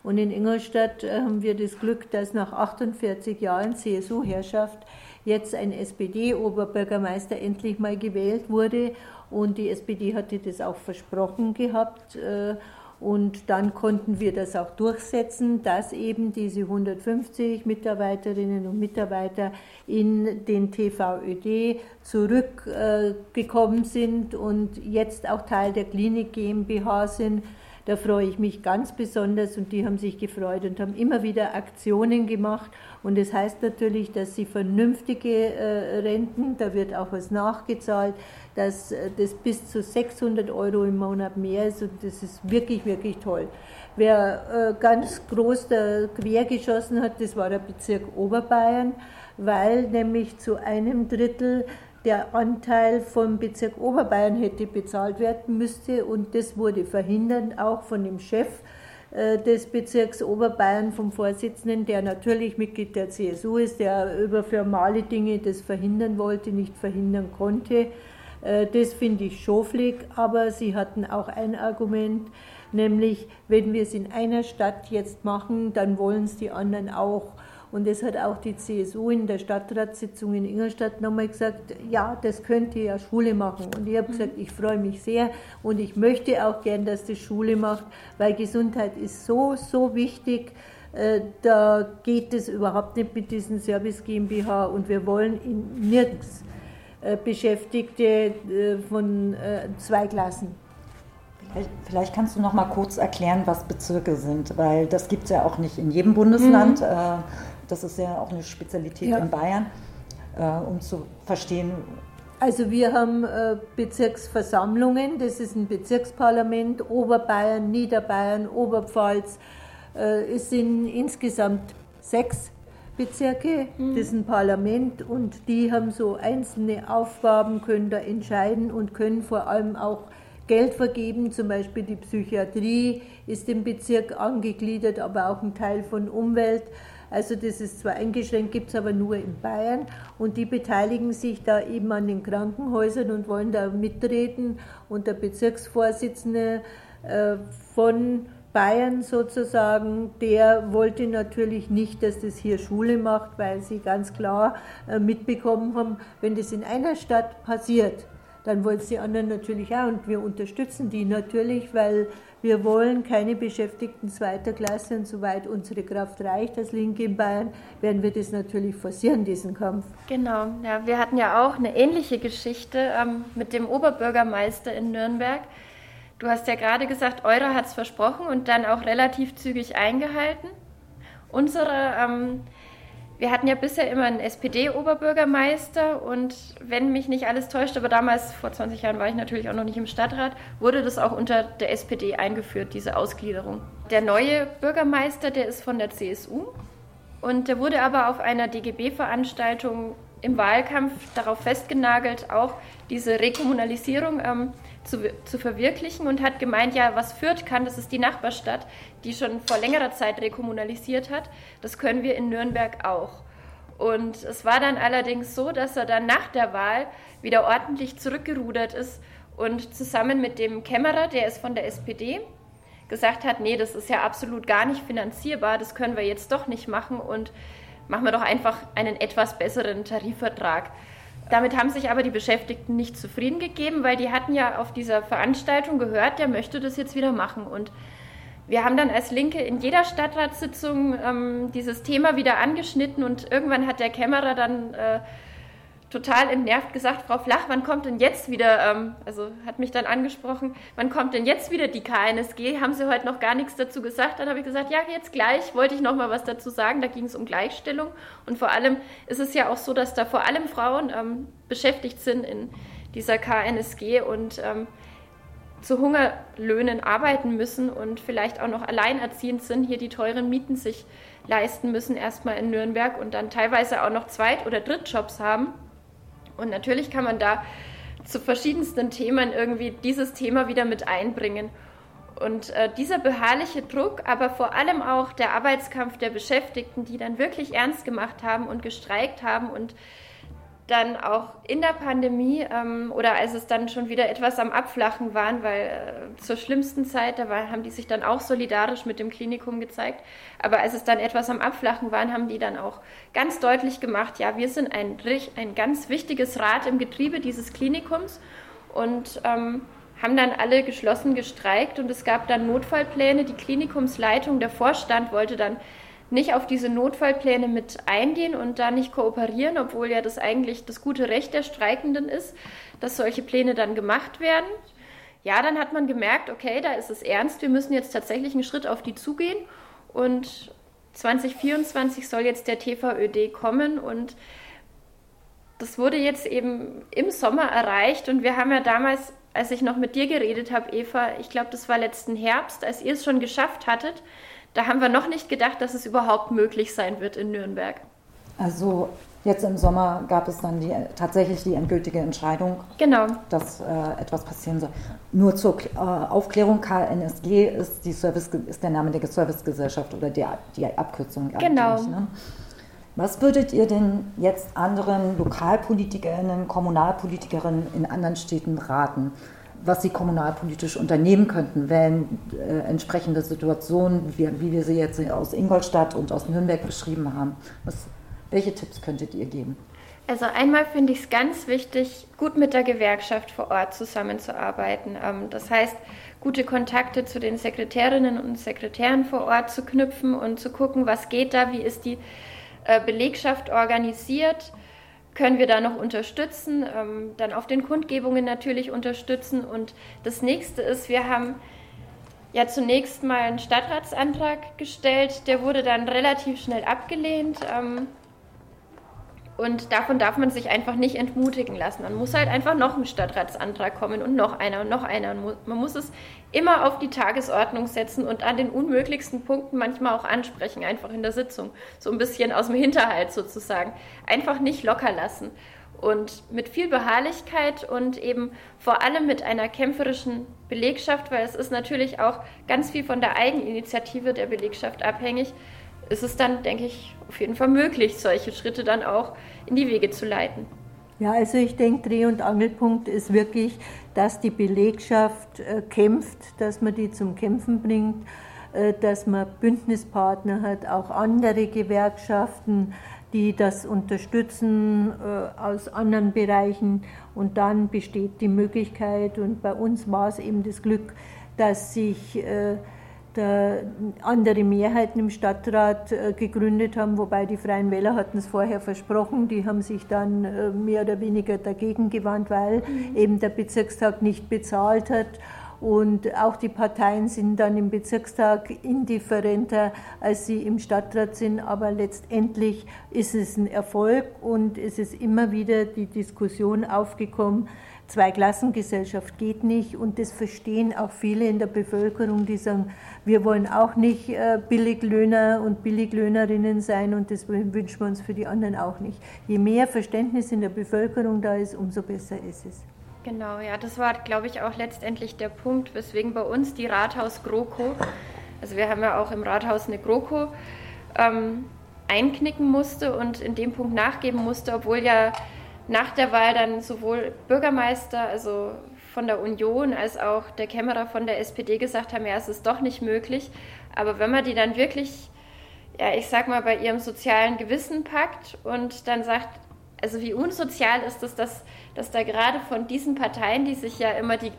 Und in Ingolstadt äh, haben wir das Glück, dass nach 48 Jahren CSU-Herrschaft jetzt ein SPD-Oberbürgermeister endlich mal gewählt wurde. Und die SPD hatte das auch versprochen gehabt. Äh, und dann konnten wir das auch durchsetzen, dass eben diese 150 Mitarbeiterinnen und Mitarbeiter in den TVÖD zurückgekommen sind und jetzt auch Teil der Klinik GmbH sind da freue ich mich ganz besonders und die haben sich gefreut und haben immer wieder Aktionen gemacht. Und das heißt natürlich, dass sie vernünftige äh, Renten, da wird auch was nachgezahlt, dass äh, das bis zu 600 Euro im Monat mehr ist und das ist wirklich, wirklich toll. Wer äh, ganz groß da quer geschossen hat, das war der Bezirk Oberbayern, weil nämlich zu einem Drittel der Anteil vom Bezirk Oberbayern hätte bezahlt werden müsste und das wurde verhindert, auch von dem Chef äh, des Bezirks Oberbayern, vom Vorsitzenden, der natürlich Mitglied der CSU ist, der über formale Dinge das verhindern wollte, nicht verhindern konnte. Äh, das finde ich schoflig, aber sie hatten auch ein Argument, nämlich wenn wir es in einer Stadt jetzt machen, dann wollen es die anderen auch. Und das hat auch die CSU in der Stadtratssitzung in Ingolstadt nochmal gesagt, ja, das könnte ja Schule machen. Und ich habe mhm. gesagt, ich freue mich sehr und ich möchte auch gern, dass das Schule macht, weil Gesundheit ist so, so wichtig. Äh, da geht es überhaupt nicht mit diesen Service GmbH und wir wollen in nirgends äh, Beschäftigte äh, von zwei Klassen.
Vielleicht kannst du noch mal kurz erklären, was Bezirke sind, weil das gibt es ja auch nicht in jedem Bundesland. Mhm. Das ist ja auch eine Spezialität ja. in Bayern, äh, um zu verstehen.
Also wir haben äh, Bezirksversammlungen, das ist ein Bezirksparlament, Oberbayern, Niederbayern, Oberpfalz. Äh, es sind insgesamt sechs Bezirke, mhm. das ist ein Parlament und die haben so einzelne Aufgaben, können da entscheiden und können vor allem auch Geld vergeben. Zum Beispiel die Psychiatrie ist im Bezirk angegliedert, aber auch ein Teil von Umwelt. Also das ist zwar eingeschränkt, gibt es aber nur in Bayern. Und die beteiligen sich da eben an den Krankenhäusern und wollen da mitreden. Und der Bezirksvorsitzende äh, von Bayern sozusagen, der wollte natürlich nicht, dass das hier Schule macht, weil sie ganz klar äh, mitbekommen haben, wenn das in einer Stadt passiert, dann wollen es die anderen natürlich auch. Und wir unterstützen die natürlich, weil wir wollen keine Beschäftigten zweiter Klasse und soweit unsere Kraft reicht als Linke in Bayern, werden wir das natürlich forcieren, diesen Kampf.
Genau, ja, wir hatten ja auch eine ähnliche Geschichte ähm, mit dem Oberbürgermeister in Nürnberg. Du hast ja gerade gesagt, Eure hat es versprochen und dann auch relativ zügig eingehalten. Unsere ähm, wir hatten ja bisher immer einen SPD-Oberbürgermeister und wenn mich nicht alles täuscht, aber damals, vor 20 Jahren, war ich natürlich auch noch nicht im Stadtrat, wurde das auch unter der SPD eingeführt, diese Ausgliederung. Der neue Bürgermeister, der ist von der CSU und der wurde aber auf einer DGB-Veranstaltung im Wahlkampf darauf festgenagelt, auch diese Rekommunalisierung ähm, zu, zu verwirklichen und hat gemeint, ja, was Fürth kann, das ist die Nachbarstadt, die schon vor längerer Zeit rekommunalisiert hat, das können wir in Nürnberg auch. Und es war dann allerdings so, dass er dann nach der Wahl wieder ordentlich zurückgerudert ist und zusammen mit dem Kämmerer, der ist von der SPD, gesagt hat, nee, das ist ja absolut gar nicht finanzierbar, das können wir jetzt doch nicht machen und machen wir doch einfach einen etwas besseren Tarifvertrag. Damit haben sich aber die Beschäftigten nicht zufrieden gegeben, weil die hatten ja auf dieser Veranstaltung gehört, der möchte das jetzt wieder machen. Und wir haben dann als Linke in jeder Stadtratssitzung ähm, dieses Thema wieder angeschnitten und irgendwann hat der Kämmerer dann äh, total entnervt gesagt, Frau Flach, wann kommt denn jetzt wieder, ähm, also hat mich dann angesprochen, wann kommt denn jetzt wieder die KNSG? Haben Sie heute noch gar nichts dazu gesagt? Dann habe ich gesagt, ja, jetzt gleich, wollte ich noch mal was dazu sagen. Da ging es um Gleichstellung und vor allem ist es ja auch so, dass da vor allem Frauen ähm, beschäftigt sind in dieser KNSG und ähm, zu Hungerlöhnen arbeiten müssen und vielleicht auch noch alleinerziehend sind, hier die teuren Mieten sich leisten müssen, erstmal in Nürnberg und dann teilweise auch noch Zweit- oder Drittjobs haben. Und natürlich kann man da zu verschiedensten Themen irgendwie dieses Thema wieder mit einbringen. Und äh, dieser beharrliche Druck, aber vor allem auch der Arbeitskampf der Beschäftigten, die dann wirklich ernst gemacht haben und gestreikt haben und dann auch in der Pandemie ähm, oder als es dann schon wieder etwas am Abflachen waren, weil äh, zur schlimmsten Zeit, da war, haben die sich dann auch solidarisch mit dem Klinikum gezeigt, aber als es dann etwas am Abflachen waren, haben die dann auch ganz deutlich gemacht, ja, wir sind ein, ein ganz wichtiges Rad im Getriebe dieses Klinikums. Und ähm, haben dann alle geschlossen gestreikt. Und es gab dann Notfallpläne. Die Klinikumsleitung, der Vorstand wollte dann nicht auf diese Notfallpläne mit eingehen und da nicht kooperieren, obwohl ja das eigentlich das gute Recht der Streikenden ist, dass solche Pläne dann gemacht werden. Ja, dann hat man gemerkt, okay, da ist es ernst, wir müssen jetzt tatsächlich einen Schritt auf die zugehen. Und 2024 soll jetzt der TVÖD kommen. Und das wurde jetzt eben im Sommer erreicht. Und wir haben ja damals, als ich noch mit dir geredet habe, Eva, ich glaube, das war letzten Herbst, als ihr es schon geschafft hattet, da haben wir noch nicht gedacht, dass es überhaupt möglich sein wird in Nürnberg.
Also jetzt im Sommer gab es dann die, tatsächlich die endgültige Entscheidung,
genau.
dass äh, etwas passieren soll. Nur zur äh, Aufklärung, KNSG ist, die Service, ist der Name der Servicegesellschaft oder die, die Abkürzung.
Genau.
Ne? Was würdet ihr denn jetzt anderen Lokalpolitikerinnen, Kommunalpolitikerinnen in anderen Städten raten? Was sie kommunalpolitisch unternehmen könnten, wenn äh, entsprechende Situationen, wie, wie, wir sie jetzt aus Ingolstadt und aus Nürnberg beschrieben haben. Was, welche Tipps könntet ihr geben?
Also einmal finde ich es ganz wichtig, gut mit der Gewerkschaft vor Ort zusammenzuarbeiten. Ähm, das heißt, gute Kontakte zu den Sekretärinnen und Sekretären vor Ort zu knüpfen und zu gucken, was geht da, wie ist die äh, Belegschaft organisiert können wir da noch unterstützen, ähm, dann auf den Kundgebungen natürlich unterstützen. Und das nächste ist, wir haben ja zunächst mal einen Stadtratsantrag gestellt, der wurde dann relativ schnell abgelehnt. Ähm, und davon darf man sich einfach nicht entmutigen lassen. Man muss halt einfach noch ein Stadtratsantrag kommen und noch einer und noch einer. Und man muss es immer auf die Tagesordnung setzen und an den unmöglichsten Punkten manchmal auch ansprechen, einfach in der Sitzung. So ein bisschen aus dem Hinterhalt sozusagen. Einfach nicht locker lassen. Und mit viel Beharrlichkeit und eben vor allem mit einer kämpferischen Belegschaft, weil es ist natürlich auch ganz viel von der Eigeninitiative der Belegschaft abhängig, ist es dann, denke ich, auf jeden Fall möglich, solche Schritte dann auch in die Wege zu leiten.
Ja, also ich denke, Dreh- und Angelpunkt ist wirklich, dass die Belegschaft äh, kämpft, dass man die zum Kämpfen bringt, äh, dass man Bündnispartner hat, auch andere Gewerkschaften, die das unterstützen äh, aus anderen Bereichen. Und dann besteht die Möglichkeit, und bei uns war es eben das Glück, dass sich äh, andere Mehrheiten im Stadtrat äh, gegründet haben, wobei die Freien Wähler hatten es vorher versprochen, die haben sich dann äh, mehr oder weniger dagegen gewandt, weil mhm. eben der Bezirkstag nicht bezahlt hat. Und auch die Parteien sind dann im Bezirkstag indifferenter, als sie im Stadtrat sind. Aber letztendlich ist es ein Erfolg und es ist immer wieder die Diskussion aufgekommen, Zweiklassengesellschaft geht nicht und das verstehen auch viele in der Bevölkerung, die sagen, wir wollen auch nicht äh, Billiglöhner und Billiglöhnerinnen sein und das wünschen wir uns für die anderen auch nicht. Je mehr Verständnis in der Bevölkerung da ist, umso besser ist es.
Genau, ja, das war, glaube ich, auch letztendlich der Punkt, weswegen bei uns die Rathaus GroKo, also wir haben ja auch im Rathaus eine GroKo, ähm, einknicken musste und in dem Punkt nachgeben musste, obwohl ja nach der Wahl dann sowohl Bürgermeister, also von der Union, als auch der Kämmerer von der SPD gesagt haben, ja, es ist doch nicht möglich. Aber wenn man die dann wirklich, ja, ich sag mal, bei ihrem sozialen Gewissen packt und dann sagt, Also wie unsozial ist es, dass, dass da gerade von diesen Parteien, die sich ja immer die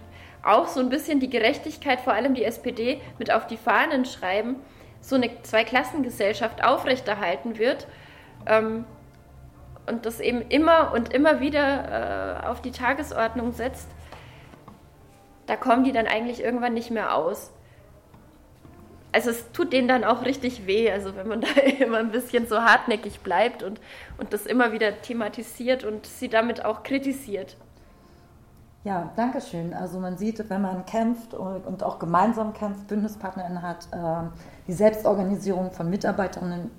auch so ein bisschen die Gerechtigkeit, vor allem die SPD, mit auf die Fahnen schreiben, so eine Zweiklassengesellschaft aufrechterhalten wird ähm, und das eben immer und immer wieder äh, auf die Tagesordnung setzt, da kommen die dann eigentlich irgendwann nicht mehr aus. Also es tut denen dann auch richtig weh, also wenn man da immer ein bisschen so hartnäckig bleibt und, und das immer wieder thematisiert und sie damit auch kritisiert.
Ja, danke schön. Also man sieht, wenn man kämpft und auch gemeinsam kämpft, BündnispartnerInnen hat, ähm, die Selbstorganisierung von Mitarbeiterinnen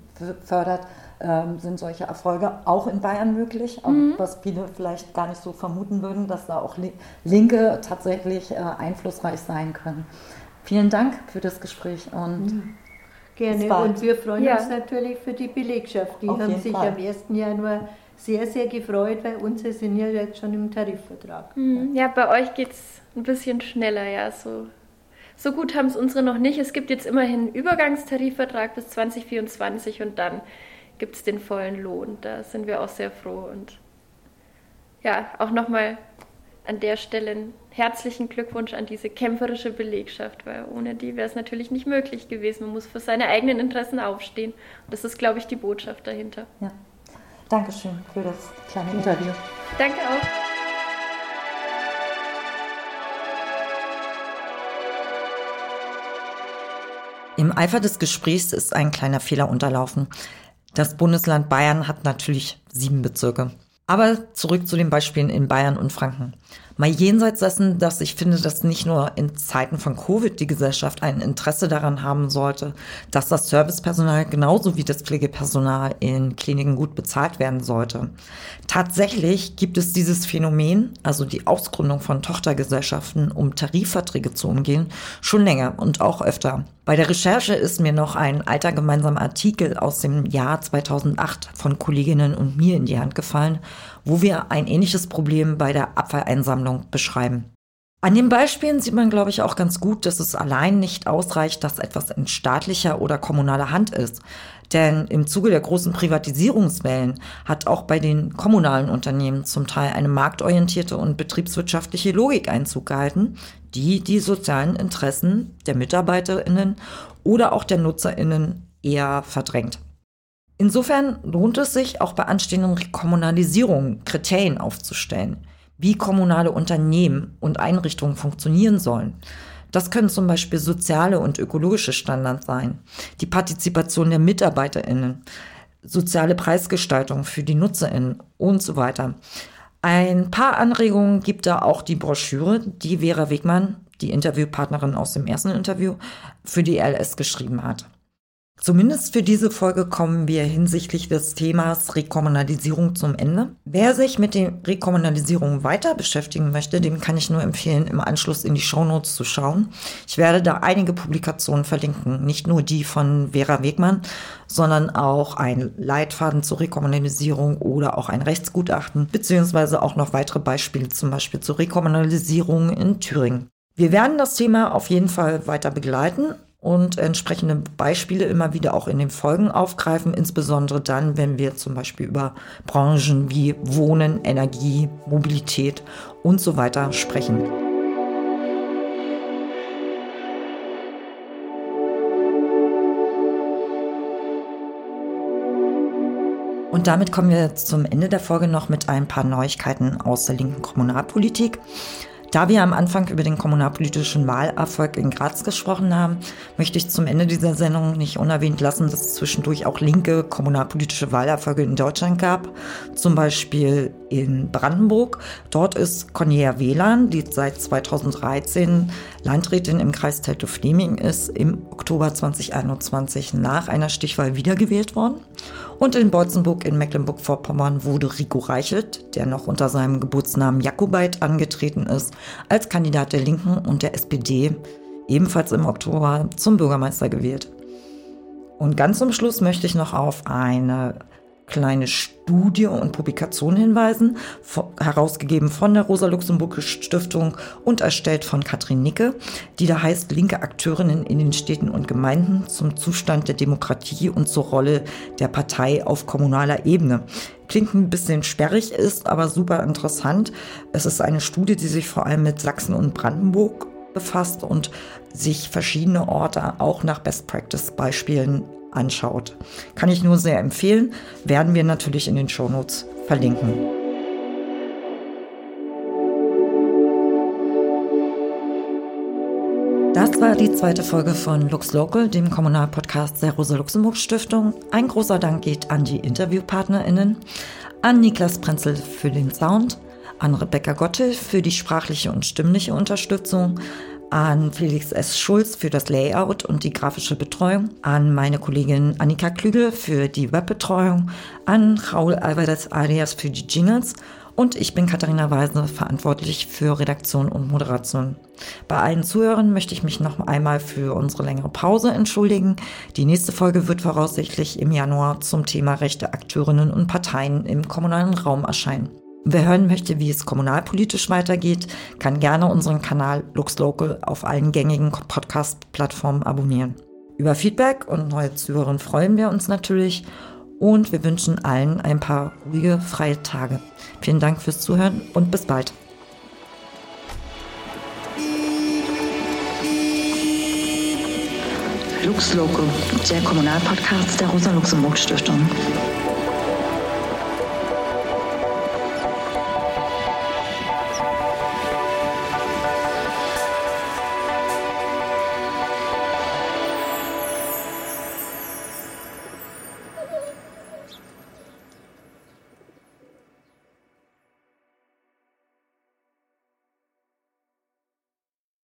fördert, ähm, sind solche Erfolge auch in Bayern möglich, mhm. was viele vielleicht gar nicht so vermuten würden, dass da auch Linke tatsächlich äh, einflussreich sein können. Vielen Dank für das Gespräch und mhm.
Gerne und wir freuen ja. uns natürlich für die Belegschaft. Die Auf haben sich Fall. am 1. Januar sehr, sehr gefreut, weil unsere sind ja jetzt schon im Tarifvertrag.
Mhm. Ja, bei euch geht es ein bisschen schneller, ja. So, so gut haben es unsere noch nicht. Es gibt jetzt immerhin einen Übergangstarifvertrag bis 2024 und dann gibt es den vollen Lohn. Da sind wir auch sehr froh. Und ja, auch nochmal an der Stelle einen herzlichen Glückwunsch an diese kämpferische Belegschaft, weil ohne die wäre es natürlich nicht möglich gewesen. Man muss für seine eigenen Interessen aufstehen. Und das ist, glaube ich, die Botschaft dahinter.
Ja. Dankeschön für das kleine Interview.
Danke auch.
Im Eifer des Gesprächs ist ein kleiner Fehler unterlaufen. Das Bundesland Bayern hat natürlich sieben Bezirke. Aber zurück zu den Beispielen in Bayern und Franken. Mal jenseits dessen, dass ich finde, dass nicht nur in Zeiten von Covid die Gesellschaft ein Interesse daran haben sollte, dass das Servicepersonal genauso wie das Pflegepersonal in Kliniken gut bezahlt werden sollte. Tatsächlich gibt es dieses Phänomen, also die Ausgründung von Tochtergesellschaften, um Tarifverträge zu umgehen, schon länger und auch öfter. Bei der Recherche ist mir noch ein alter gemeinsamer Artikel aus dem Jahr 2008 von Kolleginnen und mir in die Hand gefallen wo wir ein ähnliches Problem bei der Abfalleinsammlung beschreiben. An den Beispielen sieht man, glaube ich, auch ganz gut, dass es allein nicht ausreicht, dass etwas in staatlicher oder kommunaler Hand ist. Denn im Zuge der großen Privatisierungswellen hat auch bei den kommunalen Unternehmen zum Teil eine marktorientierte und betriebswirtschaftliche Logik Einzug gehalten, die die sozialen Interessen der Mitarbeiterinnen oder auch der Nutzerinnen eher verdrängt. Insofern lohnt es sich, auch bei anstehenden Rekommunalisierungen Kriterien aufzustellen, wie kommunale Unternehmen und Einrichtungen funktionieren sollen. Das können zum Beispiel soziale und ökologische Standards sein, die Partizipation der MitarbeiterInnen, soziale Preisgestaltung für die NutzerInnen und so weiter. Ein paar Anregungen gibt da auch die Broschüre, die Vera Wegmann, die Interviewpartnerin aus dem ersten Interview, für die LS geschrieben hat. Zumindest für diese Folge kommen wir hinsichtlich des Themas Rekommunalisierung zum Ende. Wer sich mit der Rekommunalisierung weiter beschäftigen möchte, dem kann ich nur empfehlen, im Anschluss in die Shownotes zu schauen. Ich werde da einige Publikationen verlinken, nicht nur die von Vera Wegmann, sondern auch ein Leitfaden zur Rekommunalisierung oder auch ein Rechtsgutachten, beziehungsweise auch noch weitere Beispiele, zum Beispiel zur Rekommunalisierung in Thüringen. Wir werden das Thema auf jeden Fall weiter begleiten und entsprechende Beispiele immer wieder auch in den Folgen aufgreifen, insbesondere dann, wenn wir zum Beispiel über Branchen wie Wohnen, Energie, Mobilität und so weiter sprechen. Und damit kommen wir zum Ende der Folge noch mit ein paar Neuigkeiten aus der linken Kommunalpolitik. Da wir am Anfang über den kommunalpolitischen Wahlerfolg in Graz gesprochen haben, möchte ich zum Ende dieser Sendung nicht unerwähnt lassen, dass es zwischendurch auch linke kommunalpolitische Wahlerfolge in Deutschland gab. Zum Beispiel in Brandenburg. Dort ist Cornelia Wehlan, die seit 2013 Landrätin im Kreis Teltow-Fleming ist, im Oktober 2021 nach einer Stichwahl wiedergewählt worden. Und in Beutzenburg in Mecklenburg-Vorpommern wurde Rico Reichelt, der noch unter seinem Geburtsnamen Jakobait angetreten ist, als Kandidat der Linken und der SPD ebenfalls im Oktober zum Bürgermeister gewählt. Und ganz zum Schluss möchte ich noch auf eine kleine Studie und Publikation hinweisen, herausgegeben von der Rosa-Luxemburg-Stiftung und erstellt von Katrin Nicke, die da heißt Linke Akteurinnen in den Städten und Gemeinden zum Zustand der Demokratie und zur Rolle der Partei auf kommunaler Ebene. Klingt ein bisschen sperrig, ist aber super interessant. Es ist eine Studie, die sich vor allem mit Sachsen und Brandenburg befasst und sich verschiedene Orte auch nach Best-Practice-Beispielen anschaut. Kann ich nur sehr empfehlen, werden wir natürlich in den Shownotes verlinken. Das war die zweite Folge von Lux Local, dem Kommunalpodcast der Rosa-Luxemburg-Stiftung. Ein großer Dank geht an die InterviewpartnerInnen, an Niklas Prenzel für den Sound, an Rebecca Gotte für die sprachliche und stimmliche Unterstützung, an Felix S. Schulz für das Layout und die grafische Betreuung, an meine Kollegin Annika Klügel für die Webbetreuung, an Raul Alvarez Arias für die Jingles und ich bin Katharina Weise, verantwortlich für Redaktion und Moderation. Bei allen Zuhörern möchte ich mich noch einmal für unsere längere Pause entschuldigen. Die nächste Folge wird voraussichtlich im Januar zum Thema rechte Akteurinnen und Parteien im kommunalen Raum erscheinen. Wer hören möchte, wie es kommunalpolitisch weitergeht, kann gerne unseren Kanal LuxLocal auf allen gängigen Podcast-Plattformen abonnieren. Über Feedback und neue Zuhörer freuen wir uns natürlich und wir wünschen allen ein paar ruhige, freie Tage. Vielen Dank fürs Zuhören und bis bald.
LuxLocal, der Kommunalpodcast der Rosa-Luxemburg-Stiftung.